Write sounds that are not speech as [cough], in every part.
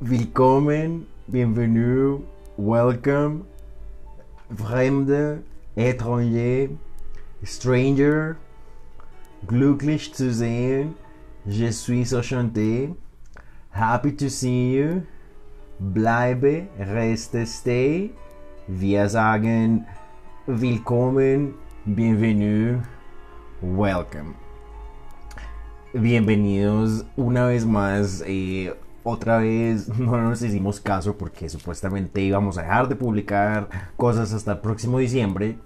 Willkommen, bienvenue, welcome, Fremde, étranger, stranger, glücklich zu sehen, je suis enchanté, happy to see you, bleibe, reste, stay. Wir sagen willkommen, bienvenue, welcome. Bienvenidos una vez más. eh, otra vez [laughs] no nos hicimos caso porque supuestamente íbamos a dejar de publicar cosas hasta el próximo diciembre,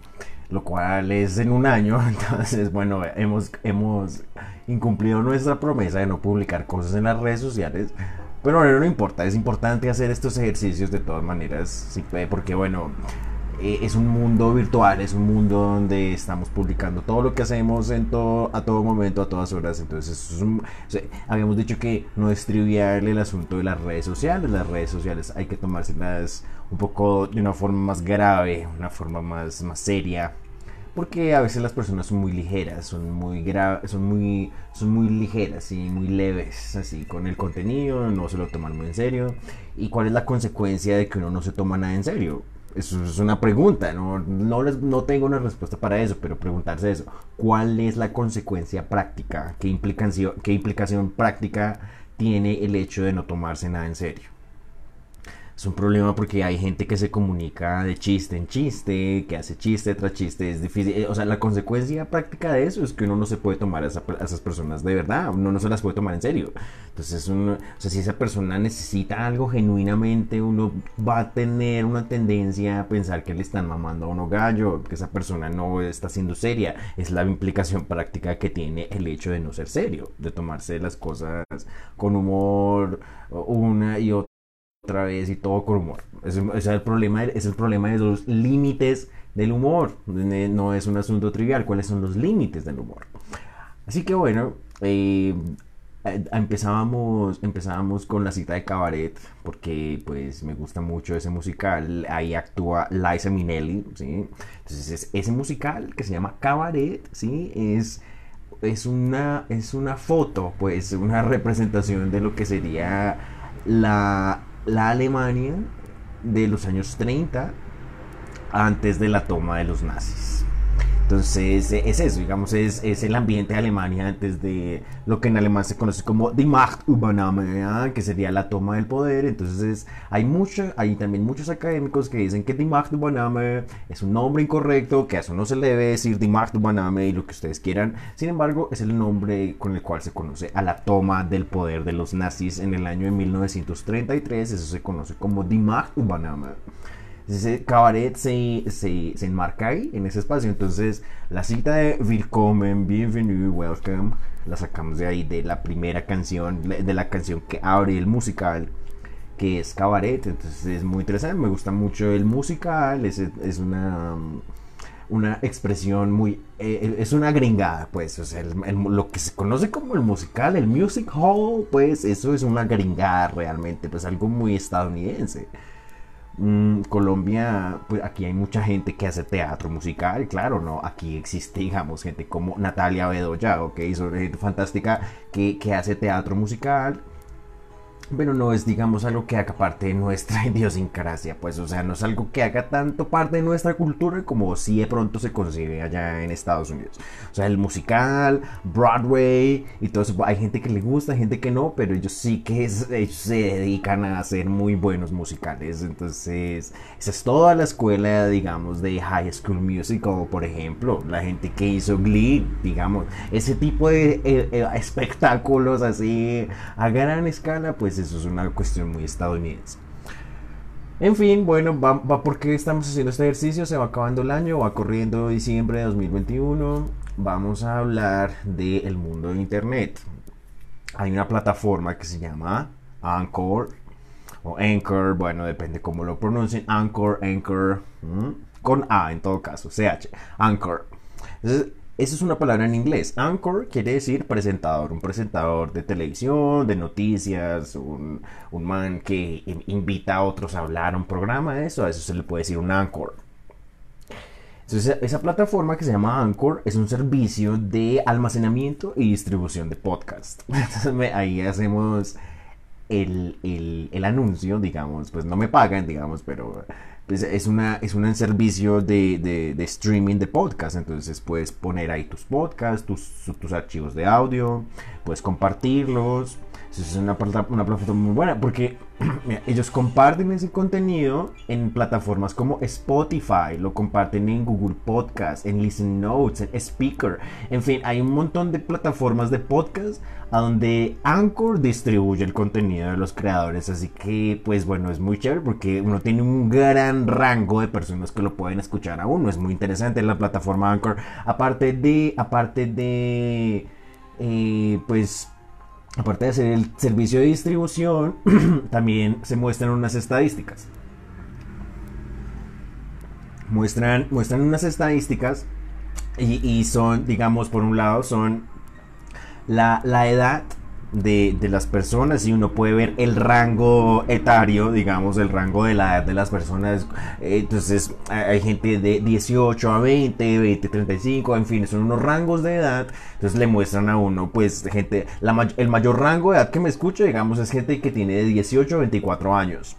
lo cual es en un año. [laughs] Entonces, bueno, hemos, hemos incumplido nuestra promesa de no publicar cosas en las redes sociales. Pero bueno, no importa, es importante hacer estos ejercicios de todas maneras, porque bueno, eh, es un mundo virtual, es un mundo donde estamos publicando todo lo que hacemos en todo, a todo momento, a todas horas. Entonces, habíamos dicho que no es trivial el asunto de las redes sociales. Las redes sociales hay que tomárselas un poco de una forma más grave, una forma más, más seria. Porque a veces las personas son muy ligeras, son muy gra- son muy son muy ligeras y muy leves así con el contenido, no se lo toman muy en serio. ¿Y cuál es la consecuencia de que uno no se toma nada en serio? Eso es una pregunta, no, no, les- no tengo una respuesta para eso, pero preguntarse eso. ¿Cuál es la consecuencia práctica? ¿Qué implicación, qué implicación práctica tiene el hecho de no tomarse nada en serio? Es un problema porque hay gente que se comunica de chiste en chiste, que hace chiste tras chiste, es difícil. eh, O sea, la consecuencia práctica de eso es que uno no se puede tomar a, esa- a esas personas de verdad, uno no se las puede tomar en serio. Entonces, uno- o sea, si esa persona necesita algo genuinamente, uno va a tener una tendencia a pensar que le están mamando a uno gallo, que esa persona no está siendo seria. Es la implicación práctica que tiene el hecho de no ser serio, de tomarse las cosas con humor una y otra otra vez y todo con humor. Ese, es el problema, es el problema de los límites del humor. No es un asunto trivial. ¿Cuáles son los límites del humor? Así que bueno, eh, eh, empezábamos, empezábamos con la cita de Cabaret porque pues me gusta mucho ese musical. Ahí actúa Liza Minnelli, ¿sí? Entonces es- ese musical que se llama Cabaret, ¿sí? Es es una, es una foto, pues, una representación de lo que sería la, la Alemania de los años 30 antes de la toma de los nazis. Entonces es eso, digamos, es, es el ambiente de Alemania antes de lo que en alemán se conoce como Die Machtübernahme, ¿ah? que sería la toma del poder. Entonces hay mucho, hay también muchos académicos que dicen que Die Machtübernahme es un nombre incorrecto, que a eso no se le debe decir Die Machtübernahme y lo que ustedes quieran. Sin embargo, es el nombre con el cual se conoce a la toma del poder de los nazis en el año de 1933. Eso se conoce como Die Machtübernahme. Ese cabaret se, se, se enmarca ahí, en ese espacio. Entonces, la cita de Willkommen, Bienvenue, Welcome, la sacamos de ahí, de la primera canción, de la canción que abre el musical, que es Cabaret. Entonces, es muy interesante, me gusta mucho el musical, es, es una, una expresión muy. eh, es una gringada, pues. O sea, lo que se conoce como el musical, el music hall, pues, eso es una gringada realmente, pues algo muy estadounidense. Mm, Colombia, pues aquí hay mucha gente que hace teatro musical, claro, ¿no? Aquí existe, [laughs] digamos, gente como Natalia Bedoya, ¿ok? Son gente fantástica que, que hace teatro musical, pero no es, digamos, algo que haga parte de nuestra [laughs] idiosincrasia, pues, o sea, no es algo que haga tanto parte de nuestra cultura como si de pronto se concibe allá en Estados Unidos. O sea, el musical, Broadway y todo eso, hay gente que le gusta, hay gente que no, pero ellos sí que es- ellos se dedican a hacer muy buenos musicales. Entonces, esa es toda la escuela, digamos, de High School Musical, por ejemplo, la gente que hizo Glee, digamos, ese tipo de eh, eh, espectáculos así a gran escala, pues eso es una cuestión muy estadounidense. En fin, bueno, va, porque estamos haciendo este ejercicio, se va acabando el año, va corriendo diciembre de 2021, vamos a hablar del mundo de Internet. Hay una plataforma que se llama Anchor o Anchor, bueno, depende cómo lo pronuncien, Anchor, Anchor, con A en todo caso, CH, Anchor. Entonces, esa es una palabra en inglés. Anchor quiere decir presentador, un presentador de televisión, de noticias, un, un man que in- invita a otros a hablar un programa, eso, a eso se le puede decir un anchor. Entonces, esa plataforma que se llama Anchor es un servicio de almacenamiento y distribución de podcast. [laughs] Entonces, ahí hacemos el, anuncio, digamos, pues no me pagan, digamos, pero pues, es, una, es un servicio de, streaming de podcast, entonces puedes poner ahí tus podcasts, tus, tus archivos de audio, puedes compartirlos, es una, una plataforma muy buena porque [clears throat] ellos comparten ese contenido en plataformas como Spotify, lo comparten en Google Podcast, en Listen Notes, en Speaker. En fin, hay un montón de plataformas de podcast a donde Anchor distribuye el contenido de los creadores. Así que, pues bueno, es muy chévere porque uno tiene un gran rango de personas que lo pueden escuchar a uno. Es muy interesante la plataforma Anchor. Aparte de, aparte de, eh, pues aparte de hacer el servicio de distribución, [clears throat] también se muestran unas estadísticas. Muestran, muestran unas estadísticas y, son, digamos, por un lado, son la, la edad de, las personas y uno puede ver el rango etario, digamos, el rango de la edad de las personas. Entonces hay gente de 18 a 20, 20, 35, en fin, son unos rangos de edad. Entonces le muestran a uno, pues, gente, la, el mayor rango de edad que me escucha, digamos, es gente que tiene de 18 a 24 años.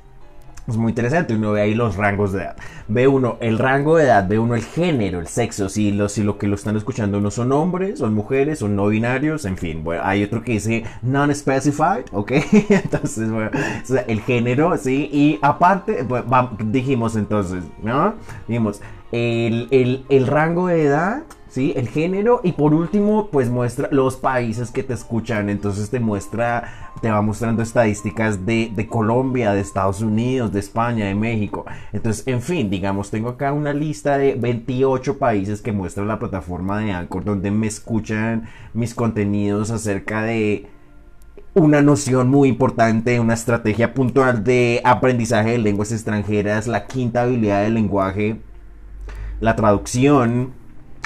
Es muy interesante, uno ve ahí los rangos de edad. Ve uno el rango de edad, ve uno el género, el sexo, si lo, si lo que lo están escuchando no son hombres, son mujeres, son no binarios, en fin. Bueno, hay otro que dice non-specified, ¿ok? [laughs] entonces, bueno, el género, ¿sí? Y aparte, pues, dijimos entonces, ¿no? Dijimos, el, el, el rango de edad ¿sí? El género y por último, pues muestra los países que te escuchan, entonces te muestra, te va mostrando estadísticas de, Colombia, de Estados Unidos, de España, de México. Entonces, en fin, digamos, tengo acá una lista de 28 países que muestra la plataforma de Anchor donde me escuchan mis contenidos acerca de una noción muy importante, una estrategia puntual de aprendizaje de lenguas extranjeras, la quinta habilidad del lenguaje, la traducción,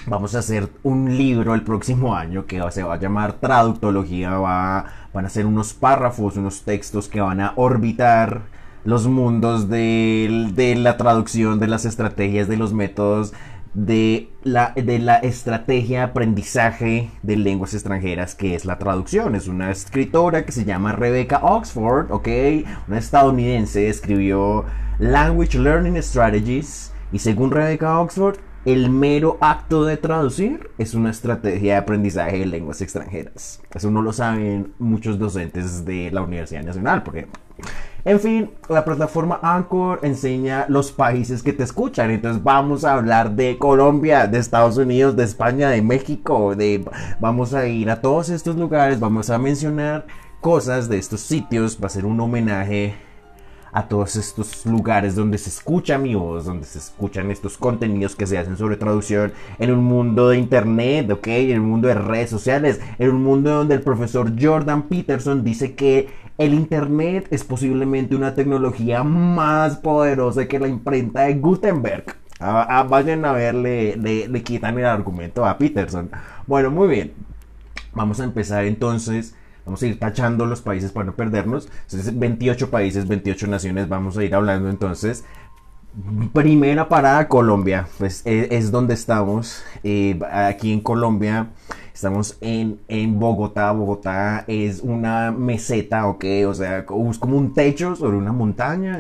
Vamos a hacer un libro el próximo año que se va a llamar Traductología. Va, van a ser unos párrafos, unos textos que van a orbitar los mundos de, la traducción, de las estrategias, de los métodos, de la, de la estrategia de aprendizaje de lenguas extranjeras, que es la traducción. Es una escritora que se llama Rebecca Oxford, ¿ok? Una estadounidense, escribió Language Learning Strategies. Y según Rebecca Oxford, el mero acto de traducir es una estrategia de aprendizaje de lenguas extranjeras. Eso no lo saben muchos docentes de la Universidad Nacional, porque... En fin, la plataforma Anchor enseña los países que te escuchan. Entonces vamos a hablar de Colombia, de Estados Unidos, de España, de México. De... Vamos a ir a todos estos lugares, vamos a mencionar cosas de estos sitios. Va a ser un homenaje a todos estos lugares donde se escucha mi voz, donde se escuchan estos contenidos que se hacen sobre traducción en un mundo de internet, ¿ok? En un mundo de redes sociales, en un mundo donde el profesor Jordan Peterson dice que el internet es posiblemente una tecnología más poderosa que la imprenta de Gutenberg. Ah, ah, vayan a verle, le, le quitan el argumento a Peterson. Bueno, muy bien. Vamos a empezar entonces Vamos a ir tachando los países para no perdernos. Entonces, 28 países, 28 naciones. Vamos a ir hablando entonces. Primera parada, Colombia. Pues e, es, donde estamos. Eh, aquí en Colombia Estamos en, en Bogotá. Bogotá es una meseta, ¿ok? O sea, es como un techo sobre una montaña.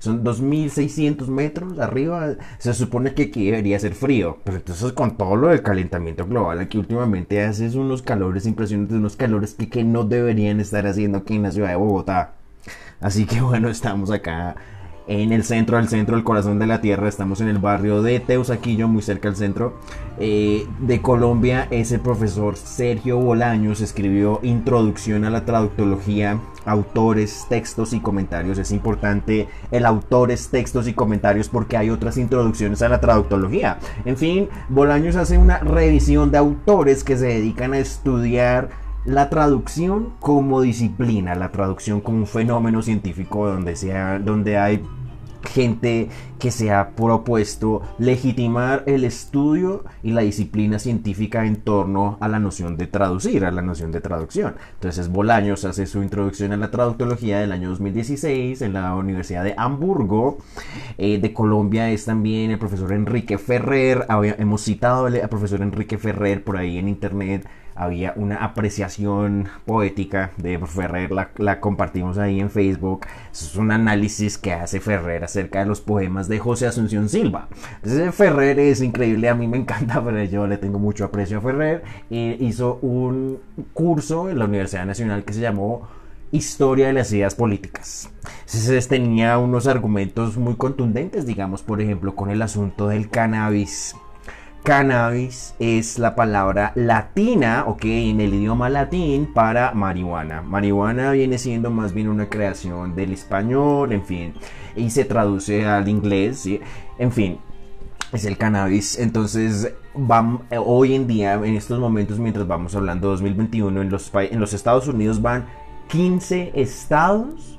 Son 2.600 metros arriba. Se supone que aquí debería ser frío. Pero entonces con todo lo del calentamiento global, aquí últimamente haces unos calores impresionantes, unos calores que no deberían estar haciendo aquí en la ciudad de Bogotá. Así que [laughs] bueno, estamos acá en el centro del centro, el corazón de la tierra. Estamos en el barrio de Teusaquillo, muy cerca del centro eh, de Colombia. Es el profesor Sergio Bolaños. Escribió Introducción a la Traductología, autores, textos y comentarios. Es importante el autores, textos y comentarios porque hay otras introducciones a la traductología. En fin, Bolaños hace una revisión de autores que se dedican a estudiar la traducción como disciplina, la traducción como un fenómeno científico donde, sea, donde hay gente que se ha propuesto legitimar el estudio y la disciplina científica en torno a la noción de traducir, a la noción de traducción. Entonces Bolaños hace su introducción a la traductología del año 2016 en la Universidad de Hamburgo. Eh, de Colombia es también el profesor Enrique Ferrer. hemos citado al profesor Enrique Ferrer por ahí en internet había una apreciación poética de Ferrer, la, compartimos ahí en Facebook. es un análisis que hace Ferrer acerca de los poemas de José Asunción Silva. Entonces, Ferrer es increíble, a mí me encanta, pero yo le tengo mucho aprecio a Ferrer. hizo un curso en la Universidad Nacional que se llamó Historia de las ideas políticas. Entonces tenía unos argumentos muy contundentes, digamos, por ejemplo, con el asunto del cannabis Cannabis es la palabra latina, ok, en el idioma latín para marihuana. Marihuana viene siendo más bien una creación del español, en fin, y se traduce al inglés, en fin, es el cannabis. Entonces, hoy en día, en estos momentos, mientras vamos hablando de 2021, en los, en los Estados Unidos van 15 estados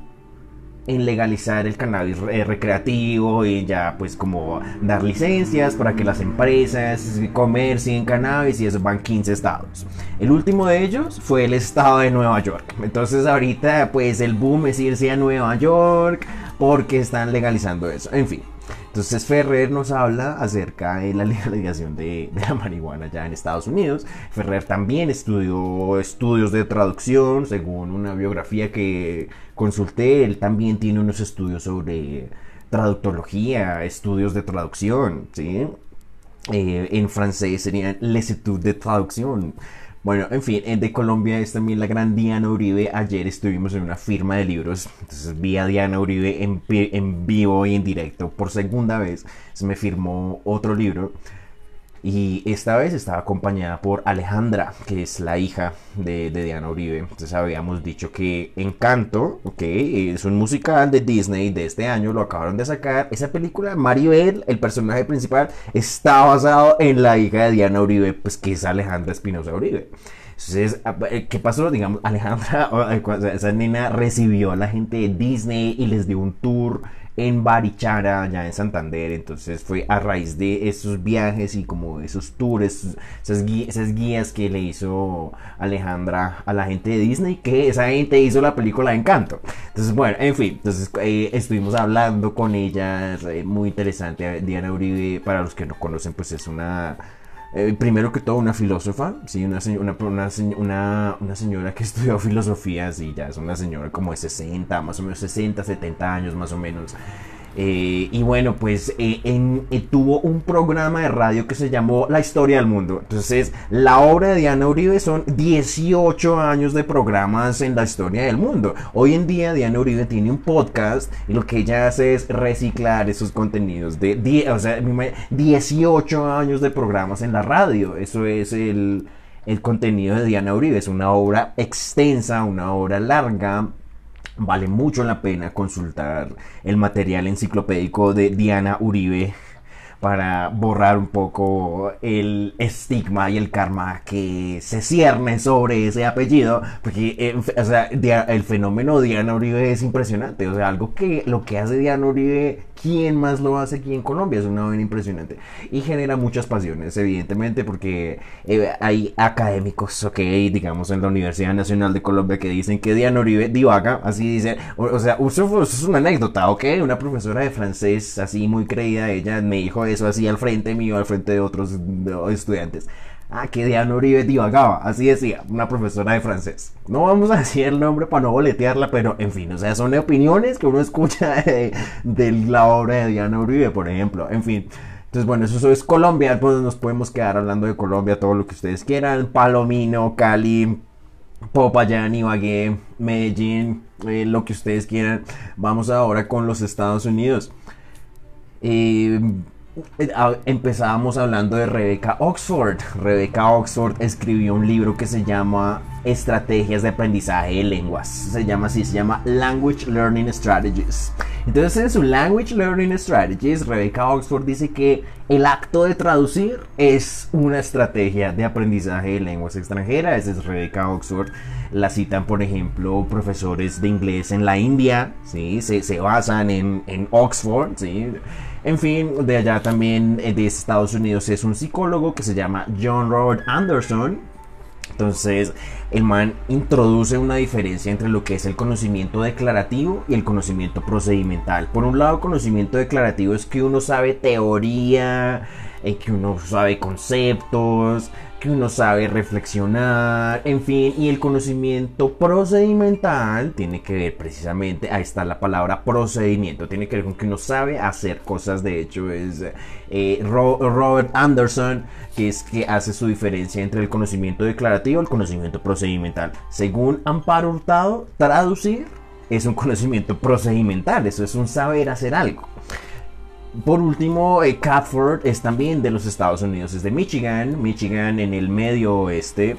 en legalizar el cannabis eh, recreativo y ya pues como dar licencias para que las empresas comercien cannabis y eso van 15 estados. El último de ellos fue el estado de Nueva York. Entonces ahorita pues el boom es irse a Nueva York porque están legalizando eso. En fin. Entonces Ferrer nos habla acerca de la [laughs] legalización de, la marihuana ya en Estados Unidos. Ferrer también estudió estudios de traducción, según una biografía que consulté. Él también tiene unos estudios sobre traductología, estudios de traducción, ¿sí? Eh, en francés serían les études de traducción. Bueno, en fin, de Colombia es también la gran Diana Uribe. Ayer estuvimos en una firma de libros, entonces vi a Diana Uribe en, en vivo y en directo por segunda vez. Se me firmó otro libro y esta vez estaba acompañada por Alejandra, que es la hija de, Diana Uribe. Entonces habíamos dicho que Encanto, ok, es un musical de Disney de este año, lo acabaron de sacar. Esa película, Maribel, el personaje principal, está basado en la hija de Diana Uribe, pues que es Alejandra Espinosa Uribe. Entonces, eh, ¿qué pasó? Digamos, [laughs] Alejandra, esa nena recibió a la gente de Disney y les dio un tour en Barichara, allá en Santander. Entonces fue a raíz de esos viajes y como esos tours, esas, guías, que le hizo Alejandra a la gente de Disney, que esa gente hizo la película Encanto. Entonces, bueno, en fin, entonces eh, estuvimos hablando con ella, muy interesante. Diana Uribe, para los que no conocen, pues es una eh, primero que todo una filósofa, sí, una, una, una, una, señora que [laughs] estudió filosofía, sí, ya es una señora como de 60, más o menos 60, 70 años más o menos. Eh, y bueno, pues eh, eh, tuvo un programa de radio que se llamó La Historia del Mundo. Entonces, la obra de Diana Uribe son 18 años de programas en la historia del mundo. Hoy en día Diana Uribe tiene un podcast y lo que ella hace es reciclar esos contenidos de o sea, 18 años de programas en la radio. Eso es el, el contenido de Diana Uribe. Es una obra extensa, una obra larga Vale mucho la pena consultar el material enciclopédico de Diana Uribe para borrar un poco el estigma y el karma que se cierne sobre ese apellido, porque eh, o sea, el fenómeno Diana Uribe es impresionante, o sea, algo que lo que hace Diana Uribe ¿Quién más lo hace aquí en Colombia? Es una vaina impresionante. Y genera muchas pasiones, evidentemente, porque eh, hay académicos, ok, digamos, en la Universidad Nacional de Colombia que dicen que Diana Uribe divaga, así dice. O, sea, eso, es una anécdota, ok. Una profesora de francés, así muy creída, ella me dijo eso así al frente mío, al frente de otros estudiantes. Ah, que Diana Uribe divagaba, así decía, una profesora de francés. No vamos a [laughs] decir el nombre para no boletearla, pero en fin, o sea, son opiniones que uno escucha [laughs] de, la obra de Diana Uribe, por ejemplo. En fin, entonces, bueno, eso es Colombia. Pues nos podemos quedar hablando de Colombia, todo lo que ustedes quieran. Palomino, Cali, Popayán, Ibagué, Medellín, eh, lo que ustedes quieran. Vamos ahora con los Estados Unidos. Eh, empezábamos hablando de Rebecca Oxford. Rebecca Oxford escribió un libro que se llama Estrategias de aprendizaje de lenguas. Se llama así, se llama Language Learning Strategies. Entonces en su Language Learning Strategies, Rebecca Oxford dice que el acto de traducir es una estrategia de aprendizaje de lenguas extranjeras. Esa es Rebecca Oxford. La citan, por ejemplo, profesores de inglés en la India, ¿sí? se, se basan en, en Oxford. ¿sí? En fin, de allá también eh, de Estados Unidos es un psicólogo que se llama John Robert Anderson. Entonces, el man introduce una diferencia entre lo que es el conocimiento declarativo y el conocimiento procedimental. Por un lado, conocimiento declarativo es que uno sabe teoría, eh, que uno sabe conceptos, que uno sabe reflexionar, en fin, y el conocimiento procedimental tiene que ver precisamente, ahí está la palabra procedimiento, tiene que ver con que uno sabe hacer cosas, de hecho es eh, Robert Anderson, que es que hace su diferencia entre el conocimiento declarativo y el conocimiento procedimental. Según Amparo Hurtado, traducir es un conocimiento procedimental, eso es un saber hacer algo. Por último, eh, Catford es también de los Estados Unidos, es de Michigan, Michigan en el medio oeste.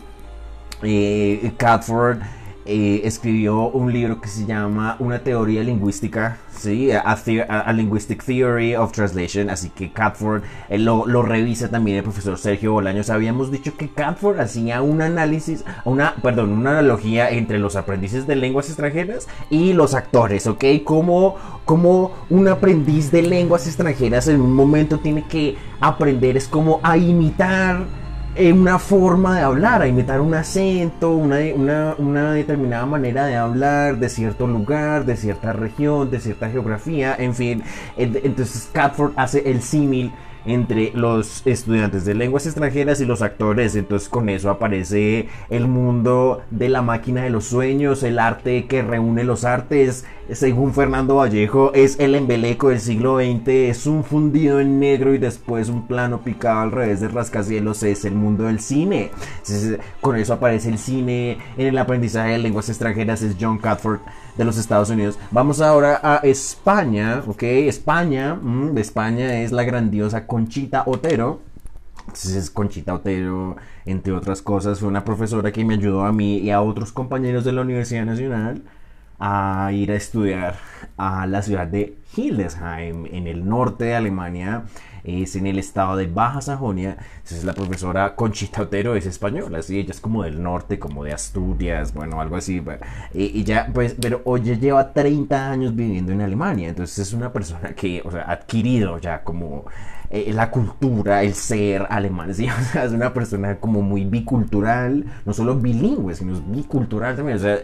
Eh, Catford eh, escribió un libro que se llama Una teoría lingüística, ¿sí? A, Linguistic Theory of Translation, así que Catford lo, lo, revisa también el profesor Sergio Bolaños. Habíamos dicho que Catford hacía un análisis, una, perdón, una analogía entre los aprendices de lenguas extranjeras y los actores, ¿ok? Como, como un aprendiz de lenguas extranjeras en un momento tiene que aprender, es como a imitar una forma de hablar, a imitar un acento, una, una, determinada manera de hablar de cierto lugar, de cierta región, de cierta geografía, en fin. Entonces Catford hace el símil entre los estudiantes de lenguas extranjeras y los actores. Entonces con eso aparece el mundo de la máquina de los sueños, el arte que reúne los artes. Según Fernando Vallejo, es el embeleco del siglo XX, es un fundido en negro y después un plano picado al revés de rascacielos, es el mundo del cine. con eso aparece el cine en el aprendizaje de lenguas extranjeras, es John Catford de los Estados Unidos. Vamos ahora a España, ¿ok? España, mm, España es la grandiosa Conchita Otero. Entonces, Conchita Otero, entre otras cosas, fue una profesora que me ayudó a mí y a otros compañeros de la Universidad Nacional a ir a estudiar a la ciudad de Hildesheim, en el norte de Alemania es en el estado de Baja Sajonia. Entonces la profesora Conchita Otero es española, sí, ella es como del norte, como de Asturias, bueno, algo así. Y, ya, pues, pero oye, lleva 30 años viviendo en Alemania, entonces es una persona que, o sea, adquirido ya como eh, la cultura, el ser alemán, [laughs] es una persona como muy bicultural, no solo bilingüe, sino bicultural también, o sea,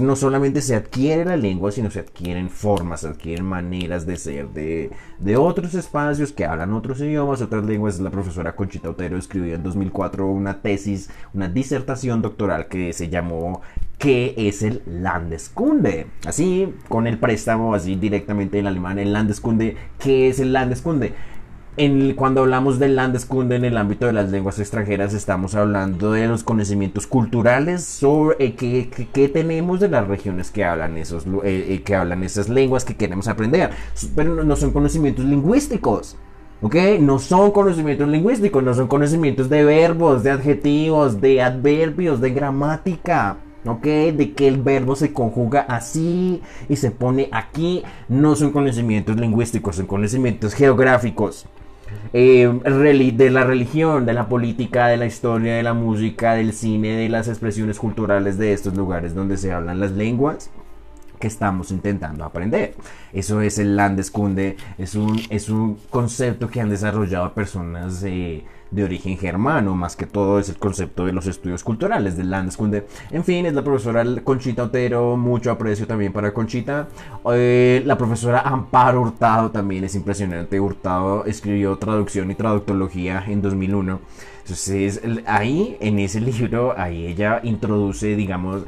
no solamente se adquiere la lengua, sino se adquieren formas, se adquieren maneras de ser de, de otros espacios que hablan otros idiomas, otras lenguas. La profesora Conchita Otero escribió en 2004 una tesis, una disertación doctoral que se llamó ¿Qué es el Landeskunde? Así, con el préstamo, así directamente en alemán, el Landeskunde. ¿Qué es el Landeskunde? Cuando hablamos del Landeskunde en el ámbito de las lenguas extranjeras, estamos hablando de los conocimientos culturales sobre eh, qué, tenemos de las regiones que hablan, esos, eh, eh, que hablan esas lenguas que queremos aprender. Pero no son conocimientos lingüísticos. ¿Ok? No son conocimientos lingüísticos, no son conocimientos de verbos, de adjetivos, de adverbios, de gramática. ¿ok? De que el verbo se conjuga así y se pone aquí. No son conocimientos lingüísticos, son conocimientos geográficos. Eh, de la religión, de la política, de la historia, de la música, del cine, de las expresiones culturales de estos lugares donde se hablan las lenguas que estamos intentando aprender. Eso es el Landeskunde, es un, es un concepto que han desarrollado personas de de origen germano, más que todo es el concepto de los estudios culturales del Landeskunde. En fin, es la profesora Conchita Otero, mucho aprecio también para Conchita. Eh, la profesora Amparo Hurtado también es impresionante. Hurtado escribió traducción y traductología en 2001. Entonces ahí, en ese libro, ahí ella introduce, digamos,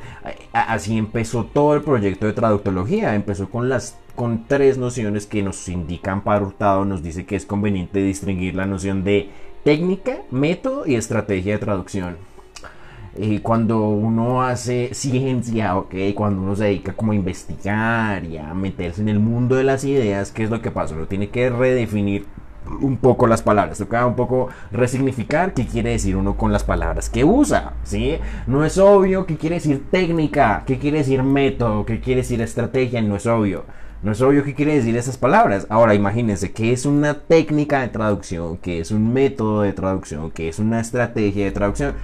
así empezó todo el proyecto de traductología. Empezó con las con tres nociones que nos indican para Hurtado, nos dice que es conveniente distinguir la noción de técnica, método y estrategia de traducción. Y cuando uno hace ciencia, ok, cuando uno se dedica como a investigar y a meterse en el mundo de las ideas, ¿qué es lo que pasa? Uno tiene que redefinir un poco las palabras, toca un poco resignificar qué quiere decir uno con las palabras que usa, ¿sí? No es obvio qué quiere decir técnica, qué quiere decir método, qué quiere decir estrategia, no es obvio. No es obvio qué quiere decir esas palabras. Ahora imagínense que es una técnica de traducción, que es un método de traducción, que es una estrategia de traducción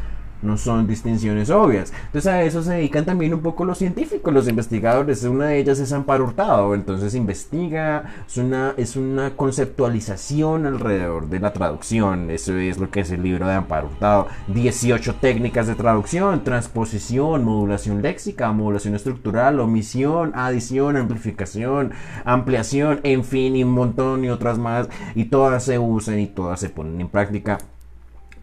no son distinciones obvias. Entonces a eso se dedican también un poco los científicos, los investigadores. Una de ellas es Amparo Hurtado, entonces investiga, es una, es una conceptualización alrededor de la traducción. Eso es lo que es el libro de Amparo Hurtado. 18 técnicas de traducción, transposición, modulación léxica, modulación estructural, omisión, adición, amplificación, ampliación, en fin, y un montón y otras más. Y todas se usan y todas se ponen en práctica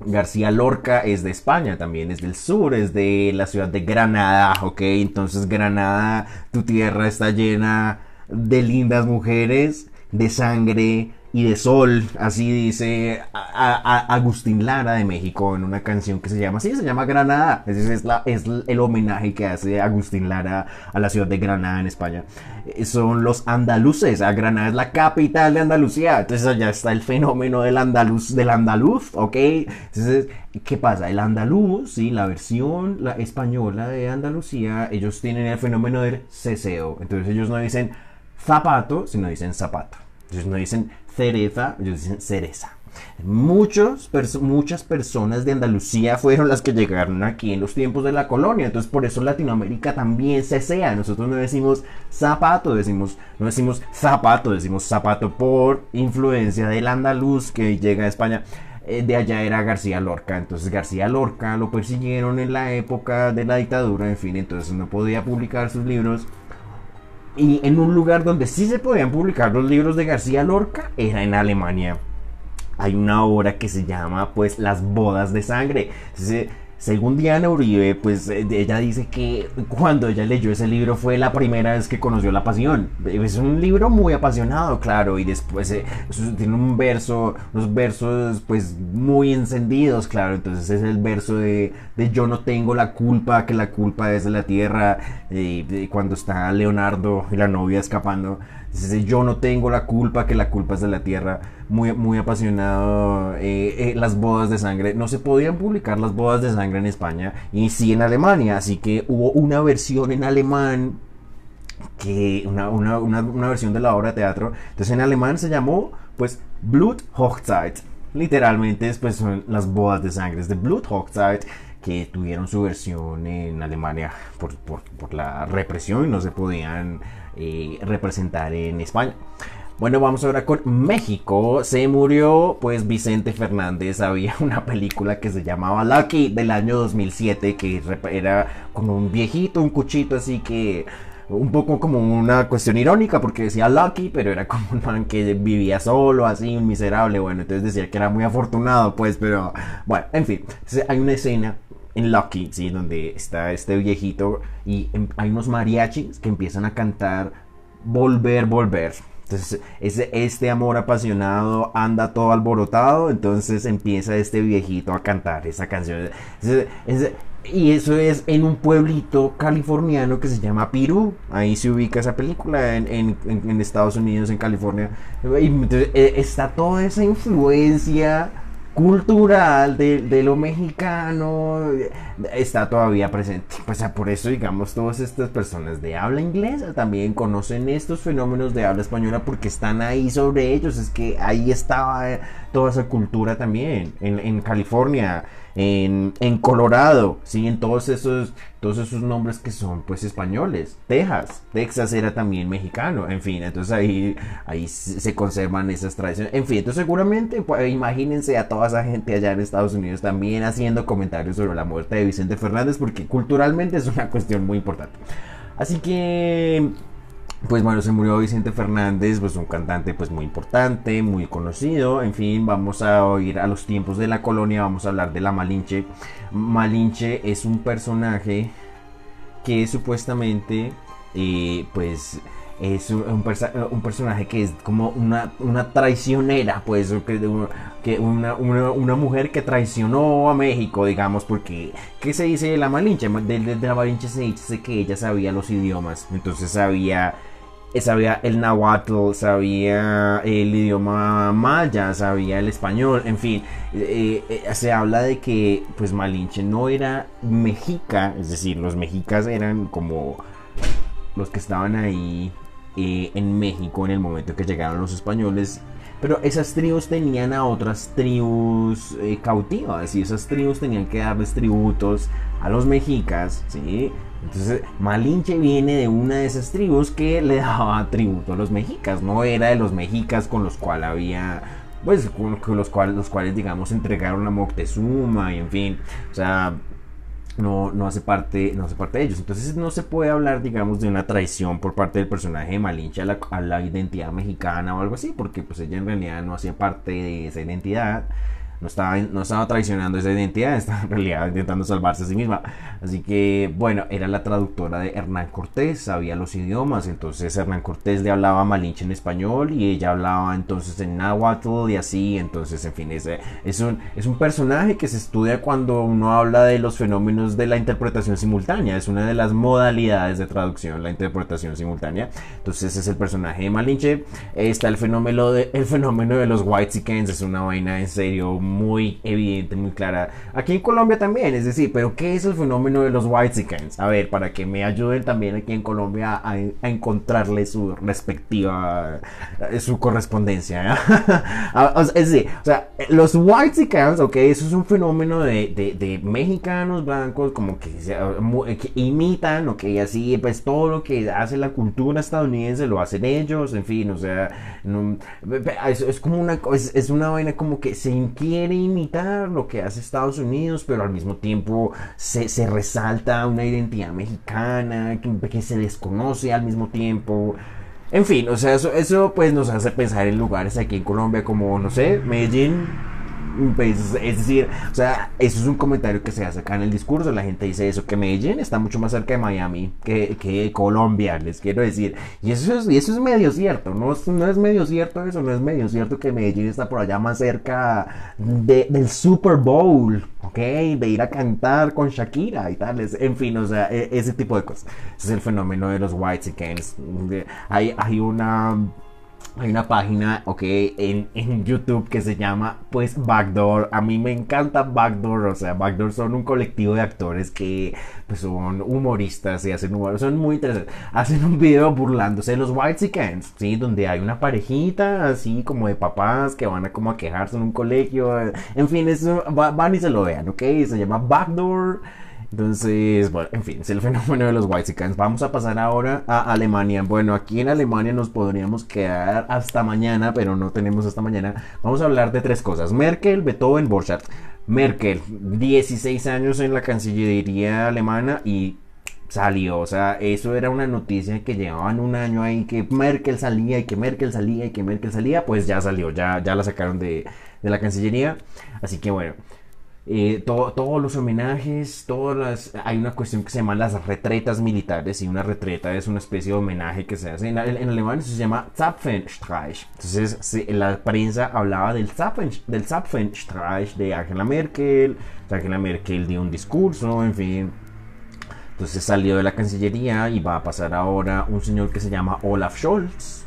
García Lorca es de España también, es del sur, es de la ciudad de Granada, ¿ok? Entonces Granada, tu tierra está llena de lindas mujeres, de sangre, y de sol, así dice Agustín Lara de México en una canción que se llama, sí, se llama Granada, es, es, la, es el homenaje que hace Agustín Lara a la ciudad de Granada en España. Eh, son los andaluces, a Granada es la capital de Andalucía, entonces allá está el fenómeno del andaluz, del andaluz, ¿ok? Entonces, ¿qué pasa? El andaluz, sí, la versión la española de Andalucía, ellos tienen el fenómeno del ceseo, entonces ellos no dicen zapato, sino dicen zapato. Ellos no dicen cereza, ellos dicen cereza. Muchos, muchas personas de Andalucía fueron las que llegaron aquí en los tiempos de la colonia. Entonces, por eso Latinoamérica también cesea. Nosotros no decimos zapato, decimos, no decimos zapato, decimos zapato por influencia del andaluz que llega a España. Eh, de allá era García Lorca. Entonces, García Lorca lo persiguieron en la época de la dictadura, en fin, entonces no podía publicar sus libros y en un lugar donde sí se podían publicar los libros de García Lorca era en Alemania. Hay una obra que se llama pues Las bodas de sangre. Según Diana Uribe, pues eh, ella dice que cuando ella leyó ese libro fue la primera vez que conoció la pasión. Es un libro muy apasionado, claro, y después eh, tiene un verso, unos versos pues muy encendidos, claro. Entonces es el verso de, yo no tengo la culpa, que la culpa es de la tierra, y cuando está Leonardo y la novia escapando. Yo no tengo la culpa, que la culpa es de la tierra. Muy, muy apasionado. Eh, eh, las bodas de sangre. No se podían publicar las bodas de sangre en España y sí en Alemania. Así que hubo una versión en alemán. Que una, una, una, versión de la obra de teatro. Entonces en alemán se llamó pues Blut Hochzeit. Literalmente pues son las bodas de sangre. De Blut Hochzeit que tuvieron su versión en Alemania por, por, por la represión y no se podían eh, representar en España. Bueno, vamos ahora con México. Se murió, pues, Vicente Fernández. Había una película que se llamaba Lucky del año 2007, que era como un viejito, un cuchito, así que un poco como una cuestión irónica porque decía Lucky, pero era como un man que vivía solo, así, un miserable. Bueno, entonces decía que era muy afortunado, pues, pero bueno, en fin, hay una escena en Lucky, ¿sí? Donde está este viejito y em, hay unos mariachis que empiezan a cantar Volver, Volver. Entonces, ese, este amor apasionado anda todo alborotado, entonces empieza este viejito a cantar esa canción. y eso es en un pueblito californiano que se llama Pirú. Ahí se ubica esa película en, en Estados Unidos, en California. Y entonces, e, está toda esa influencia cultural de, lo mexicano está todavía presente. Pues por eso, digamos, todas estas personas de habla inglesa también conocen estos fenómenos de habla española porque están ahí sobre ellos. Es que ahí estaba toda esa cultura también en, en California en, Colorado, ¿sí? En todos esos, todos esos nombres que son pues españoles. Texas, Texas era también mexicano, en fin, entonces ahí, ahí se conservan esas tradiciones. En fin, entonces seguramente pues, imagínense a toda esa gente allá en Estados Unidos también haciendo comentarios sobre la muerte de Vicente Fernández porque culturalmente es una cuestión muy importante. Así que pues bueno, se murió Vicente Fernández, pues un cantante pues muy importante, muy conocido, en fin, vamos a oír a los tiempos de la colonia, vamos a hablar de la Malinche. Malinche es un personaje que supuestamente eh, pues es un, personaje que es como una, traicionera, pues, que, una, una, mujer que traicionó a México, digamos, porque, ¿qué se dice de la Malinche? De, de la Malinche se dice que ella sabía los idiomas, entonces sabía sabía el náhuatl, sabía el idioma maya, sabía el español, en fin, eh, eh, se habla de que pues Malinche no era mexica, es decir, los mexicas eran como los que estaban ahí eh, en México en el momento que llegaron los españoles, pero esas tribus tenían a otras tribus cautivas y esas tribus tenían que darles tributos a los mexicas, ¿sí? Entonces, Malinche viene de una de esas tribus que le daba tributo a los mexicas, no era de los mexicas con los cuales había, pues, con los cuales, los cuales, digamos, entregaron a Moctezuma y en fin, o sea, no, no, hace parte, no hace parte de ellos. Entonces no se puede hablar, digamos, de una traición por parte del personaje de Malinche a la, a la identidad mexicana o algo así, porque pues ella en realidad no hacía parte de esa identidad no estaba, no estaba traicionando esa identidad, [laughs] estaba en realidad intentando salvarse a sí misma. Así que, bueno, era la traductora de Hernán Cortés, sabía los idiomas, entonces Hernán Cortés le hablaba malinche en español y ella hablaba entonces en náhuatl y así, entonces, en fin, es, es, un, es un personaje que se estudia cuando uno habla de los fenómenos de la interpretación simultánea, es una de las modalidades de traducción, la interpretación simultánea. Entonces, es el personaje de Malinche. Está el fenómeno de, el fenómeno de los White es una vaina en serio muy evidente, muy clara. Aquí en Colombia también, es decir, pero ¿qué es el fenómeno de los White A ver, para que me ayuden también aquí en Colombia a, encontrarle su respectiva, eh, su correspondencia. [laughs] Ah, es decir, o sea, los White ok, eso es un fenómeno de, de, mexicanos blancos como que, que imitan, ok, así, pues todo lo que hace la cultura estadounidense lo hacen ellos, en fin, o sea, es, como una, es, es una vaina como que se imitar lo que hace Estados Unidos, pero al mismo tiempo se, se resalta una identidad mexicana que, que, se desconoce al mismo tiempo. En fin, o sea, eso, eso pues nos hace pensar en lugares aquí en Colombia como, no sé, Medellín, pues, es decir, o sea, eso es un comentario que se hace acá en el discurso. La gente dice eso, que Medellín está mucho más cerca de Miami que, que Colombia, les quiero decir. Y eso es, y eso es medio cierto, ¿no? no es medio cierto eso, no es medio cierto que Medellín está por allá más cerca de, del Super Bowl, ¿ok? De ir a cantar con Shakira y tales. En fin, o sea, e, ese tipo de cosas. Ese es el fenómeno de los White Chickens. Hay, hay una hay una página, ok, en, en, YouTube que se llama, pues, Backdoor. A mí me encanta Backdoor, o sea, Backdoor son un colectivo de actores que, pues, son humoristas y hacen humor, son muy interesantes. Hacen un video burlándose de los White Chickens, ¿sí? Donde hay una parejita, así como de papás que van a como a quejarse en un colegio. En fin, eso, van y se lo vean, ok. Se llama Backdoor. Entonces, bueno, en fin, es el fenómeno de los Whitesicans. Vamos a pasar ahora a Alemania. Bueno, aquí en Alemania nos podríamos quedar hasta mañana, pero no tenemos hasta mañana. Vamos a hablar de tres cosas: Merkel, Beethoven, Borchardt. Merkel, 16 años en la Cancillería alemana y salió. O sea, eso era una noticia que llevaban un año ahí que Merkel salía y que Merkel salía y que Merkel salía. Pues ya salió, ya, ya la sacaron de, de la Cancillería. Así que bueno. Eh, todos los homenajes, todas las, hay una cuestión que se llama las retretas militares y una retreta es una especie de homenaje que se hace en, alemán eso se llama Zapfenstreich. Entonces la prensa hablaba del, Zapfen, del Zapfenstreich de Angela Merkel Angela Merkel dio un discurso en fin. Entonces salió de la Cancillería y va a pasar ahora un señor que se llama Olaf Scholz.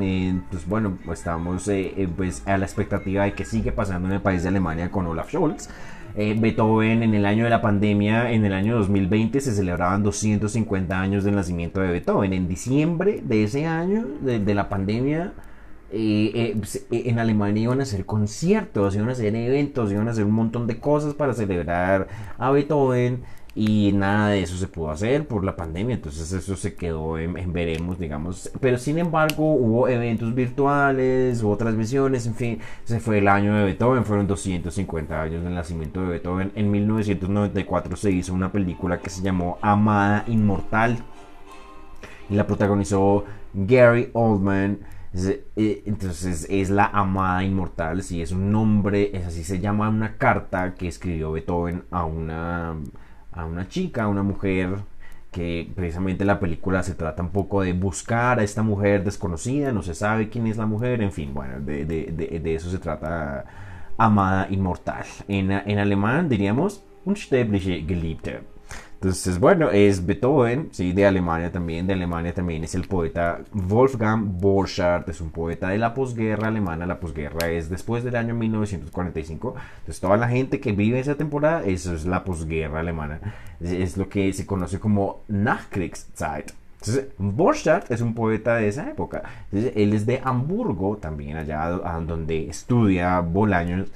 Eh, pues bueno, estamos eh, pues a la expectativa de que sigue pasando en el país de Alemania con Olaf Scholz. Eh, Beethoven en el año de la pandemia, en el año 2020, se celebraban 250 años del nacimiento de Beethoven. En diciembre de ese año, de, la pandemia, eh, eh, pues, en Alemania iban a hacer conciertos, iban a hacer eventos, iban a hacer un montón de cosas para celebrar a Beethoven y nada de eso se pudo hacer por la pandemia, entonces eso se quedó en, veremos, digamos, pero sin embargo hubo eventos virtuales, hubo transmisiones, en fin, se fue el año de Beethoven, fueron 250 años del nacimiento de Beethoven, en 1994 se hizo una película que se llamó Amada Inmortal y la protagonizó Gary Oldman, eh, entonces es la amada inmortal, si es un nombre, es así se llama una carta que escribió Beethoven a una a una chica, a una mujer, que precisamente la película se trata un poco de buscar a esta mujer desconocida, no se sabe quién es la mujer, en fin, bueno, de, eso se trata Amada Inmortal. En, en alemán diríamos Unsterbliche Geliebte. Entonces, bueno, es Beethoven, sí, de Alemania también, de Alemania también es el poeta Wolfgang Borchardt, es un poeta de la posguerra alemana, la posguerra es después del año 1945, entonces toda la gente que vive esa temporada, eso es la posguerra alemana, es, lo que se conoce como Nachkriegszeit. Entonces, Borchardt es un poeta de esa época. él es de Hamburgo, también allá donde estudia Bolaños.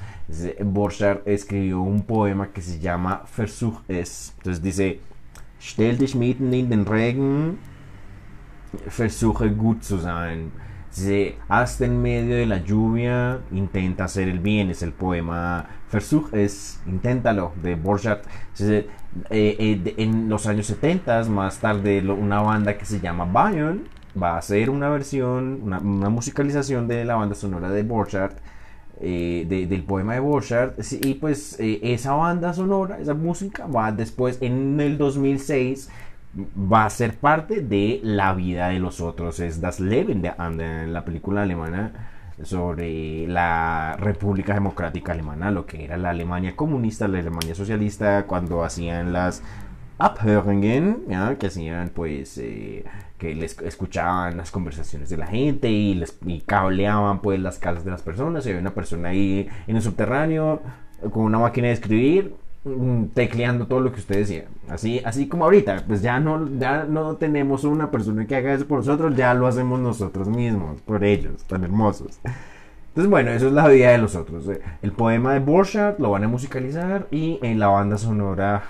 Borchardt escribió un poema que se llama Versuch es. Entonces dice, stell dich mitten in den Regen, versuche gut zu sein. Dice, hasta en medio de la lluvia, intenta hacer el bien. Es el poema Versuch es, inténtalo, de Borchardt. Eh, eh, en los años 70, más tarde, una banda que se llama Bayern va a hacer una versión, una, musicalización de la banda sonora de Borchardt eh, del poema de Borchardt. Y pues esa banda sonora, esa música va después en el 2006 va a ser parte de la vida de los otros, es Das Leben de la película alemana sobre la República Democrática Alemana, lo que era la Alemania comunista, la Alemania socialista, cuando hacían las Abhörungen, que hacían pues eh, que les escuchaban las conversaciones de la gente y les cableaban pues las casas de las personas. Y había una persona ahí en el subterráneo con una máquina de escribir tecleando todo lo que usted decía. Así, así como ahorita, pues ya no, ya no tenemos una persona que haga eso por nosotros, ya lo hacemos nosotros mismos, por ellos, tan hermosos. Entonces, bueno, eso es la vida de los otros. El poema de Borchardt lo van a musicalizar y en la banda sonora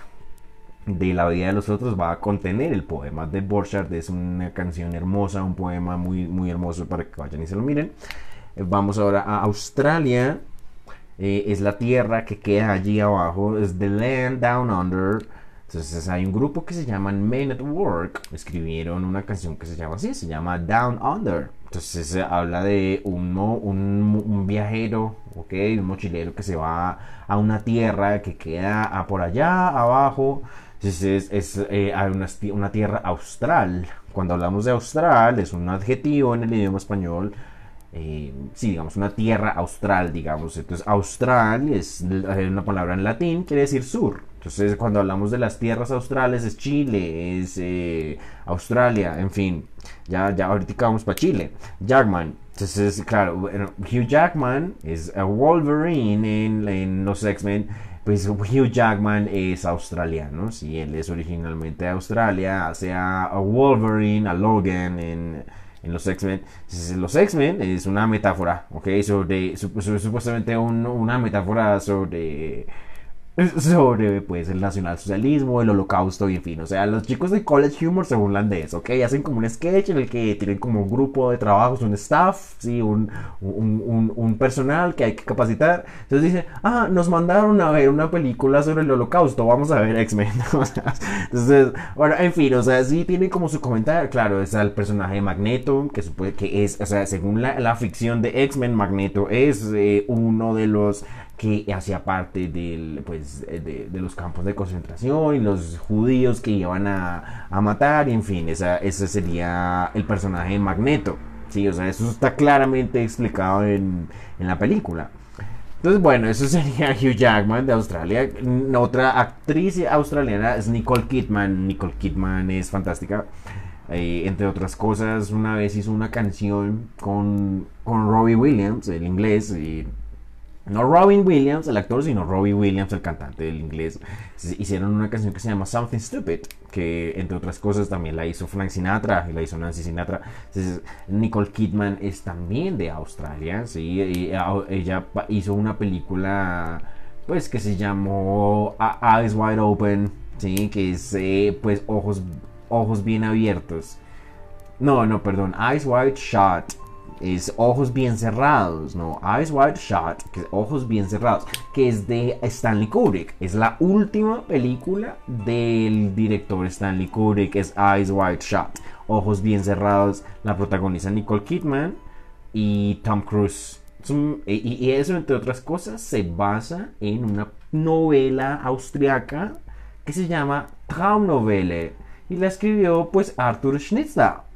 de la vida de los otros va a contener el poema de Borchardt. Es una canción hermosa, un poema muy, muy hermoso para que vayan y se lo miren. Eh, vamos ahora a Australia. Eh, es la tierra que queda allí abajo. Es The Land Down Under. Entonces hay un grupo que se llama Men at Work. Escribieron una canción que se llama así, se llama Down Under. Entonces habla de un, un, un, viajero, un mochilero que se va a una tierra que queda por allá abajo es, es eh, una, tierra austral. Cuando hablamos de austral, es un adjetivo en el idioma español. Eh, sí, digamos, una tierra austral, digamos. Entonces, austral es una palabra en latín, quiere decir sur. Entonces, cuando hablamos de las tierras australes, es Chile, es eh, Australia, en fin. Ya, ya ahorita vamos para Chile. Jackman. Entonces, claro, Hugh Jackman es Wolverine en, en los X-Men pues Hugh Jackman es australiano, si él es originalmente de Australia, hace a, Wolverine, a Logan en, los X-Men. Los X-Men es una metáfora, ¿ok? Sobre, supuestamente una metáfora sobre sobre pues el nacionalsocialismo, el holocausto y en fin, o sea, los chicos de College Humor se burlan de eso, ¿ok? Hacen como un sketch en el que tienen como un grupo de trabajos, un staff, sí, un, un, un, personal que hay que capacitar. Entonces dicen, ah, nos mandaron a ver una película sobre el holocausto, vamos a ver X-Men. [laughs] Entonces, bueno, en fin, o sea, sí tienen como su comentario, claro, es el personaje de Magneto, que supone que es, o sea, según la, la ficción de X-Men, Magneto es eh, uno de los que hacía parte del, pues, de, los campos de concentración y los judíos que iban a, a matar, y en fin, esa, ese sería el personaje de Magneto. Sí, o sea, eso está claramente explicado en, en la película. Entonces, bueno, eso sería [laughs] Hugh Jackman de Australia. Otra actriz australiana es Nicole Kidman. Nicole Kidman es fantástica. Eh, entre otras cosas, una vez hizo una canción con, con Robbie Williams, el inglés, y no Robin Williams, el actor, sino Robbie Williams, el cantante del inglés. Hicieron una canción que se llama Something Stupid, que entre otras cosas también la hizo Frank Sinatra y la hizo Nancy Sinatra. Nicole Kidman es también de Australia, ¿sí? ella hizo una película pues que se llamó Eyes Wide Open, ¿sí? Que es eh, pues ojos, ojos bien abiertos. No, no, perdón, Eyes Wide Shut es Ojos Bien Cerrados, ¿no? Eyes Wide Shut, que es Ojos Bien Cerrados, que es de Stanley Kubrick. Es la última película del director Stanley Kubrick, es Eyes Wide Shut, Ojos Bien Cerrados. La protagoniza Nicole Kidman y Tom Cruise. Y eso, entre otras cosas, se basa en una novela austriaca que se llama Traumnovelle y la escribió pues Arthur Schnitzler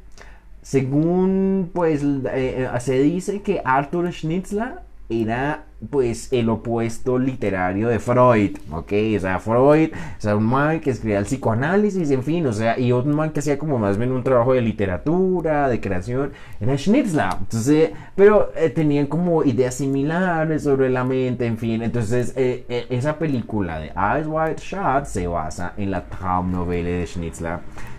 según pues eh, eh, se dice que Arthur Schnitzler era pues el opuesto literario de Freud, ¿ok? O sea, Freud, o sea, un man que escribía el psicoanálisis, en fin, o sea, y otro man que hacía como más bien un trabajo de literatura, de creación, era Schnitzler, entonces, pero eh, tenían como ideas similares sobre la mente, en fin, entonces esa película de Eyes Wide Shut se basa en la Traumnovelle de Schnitzler.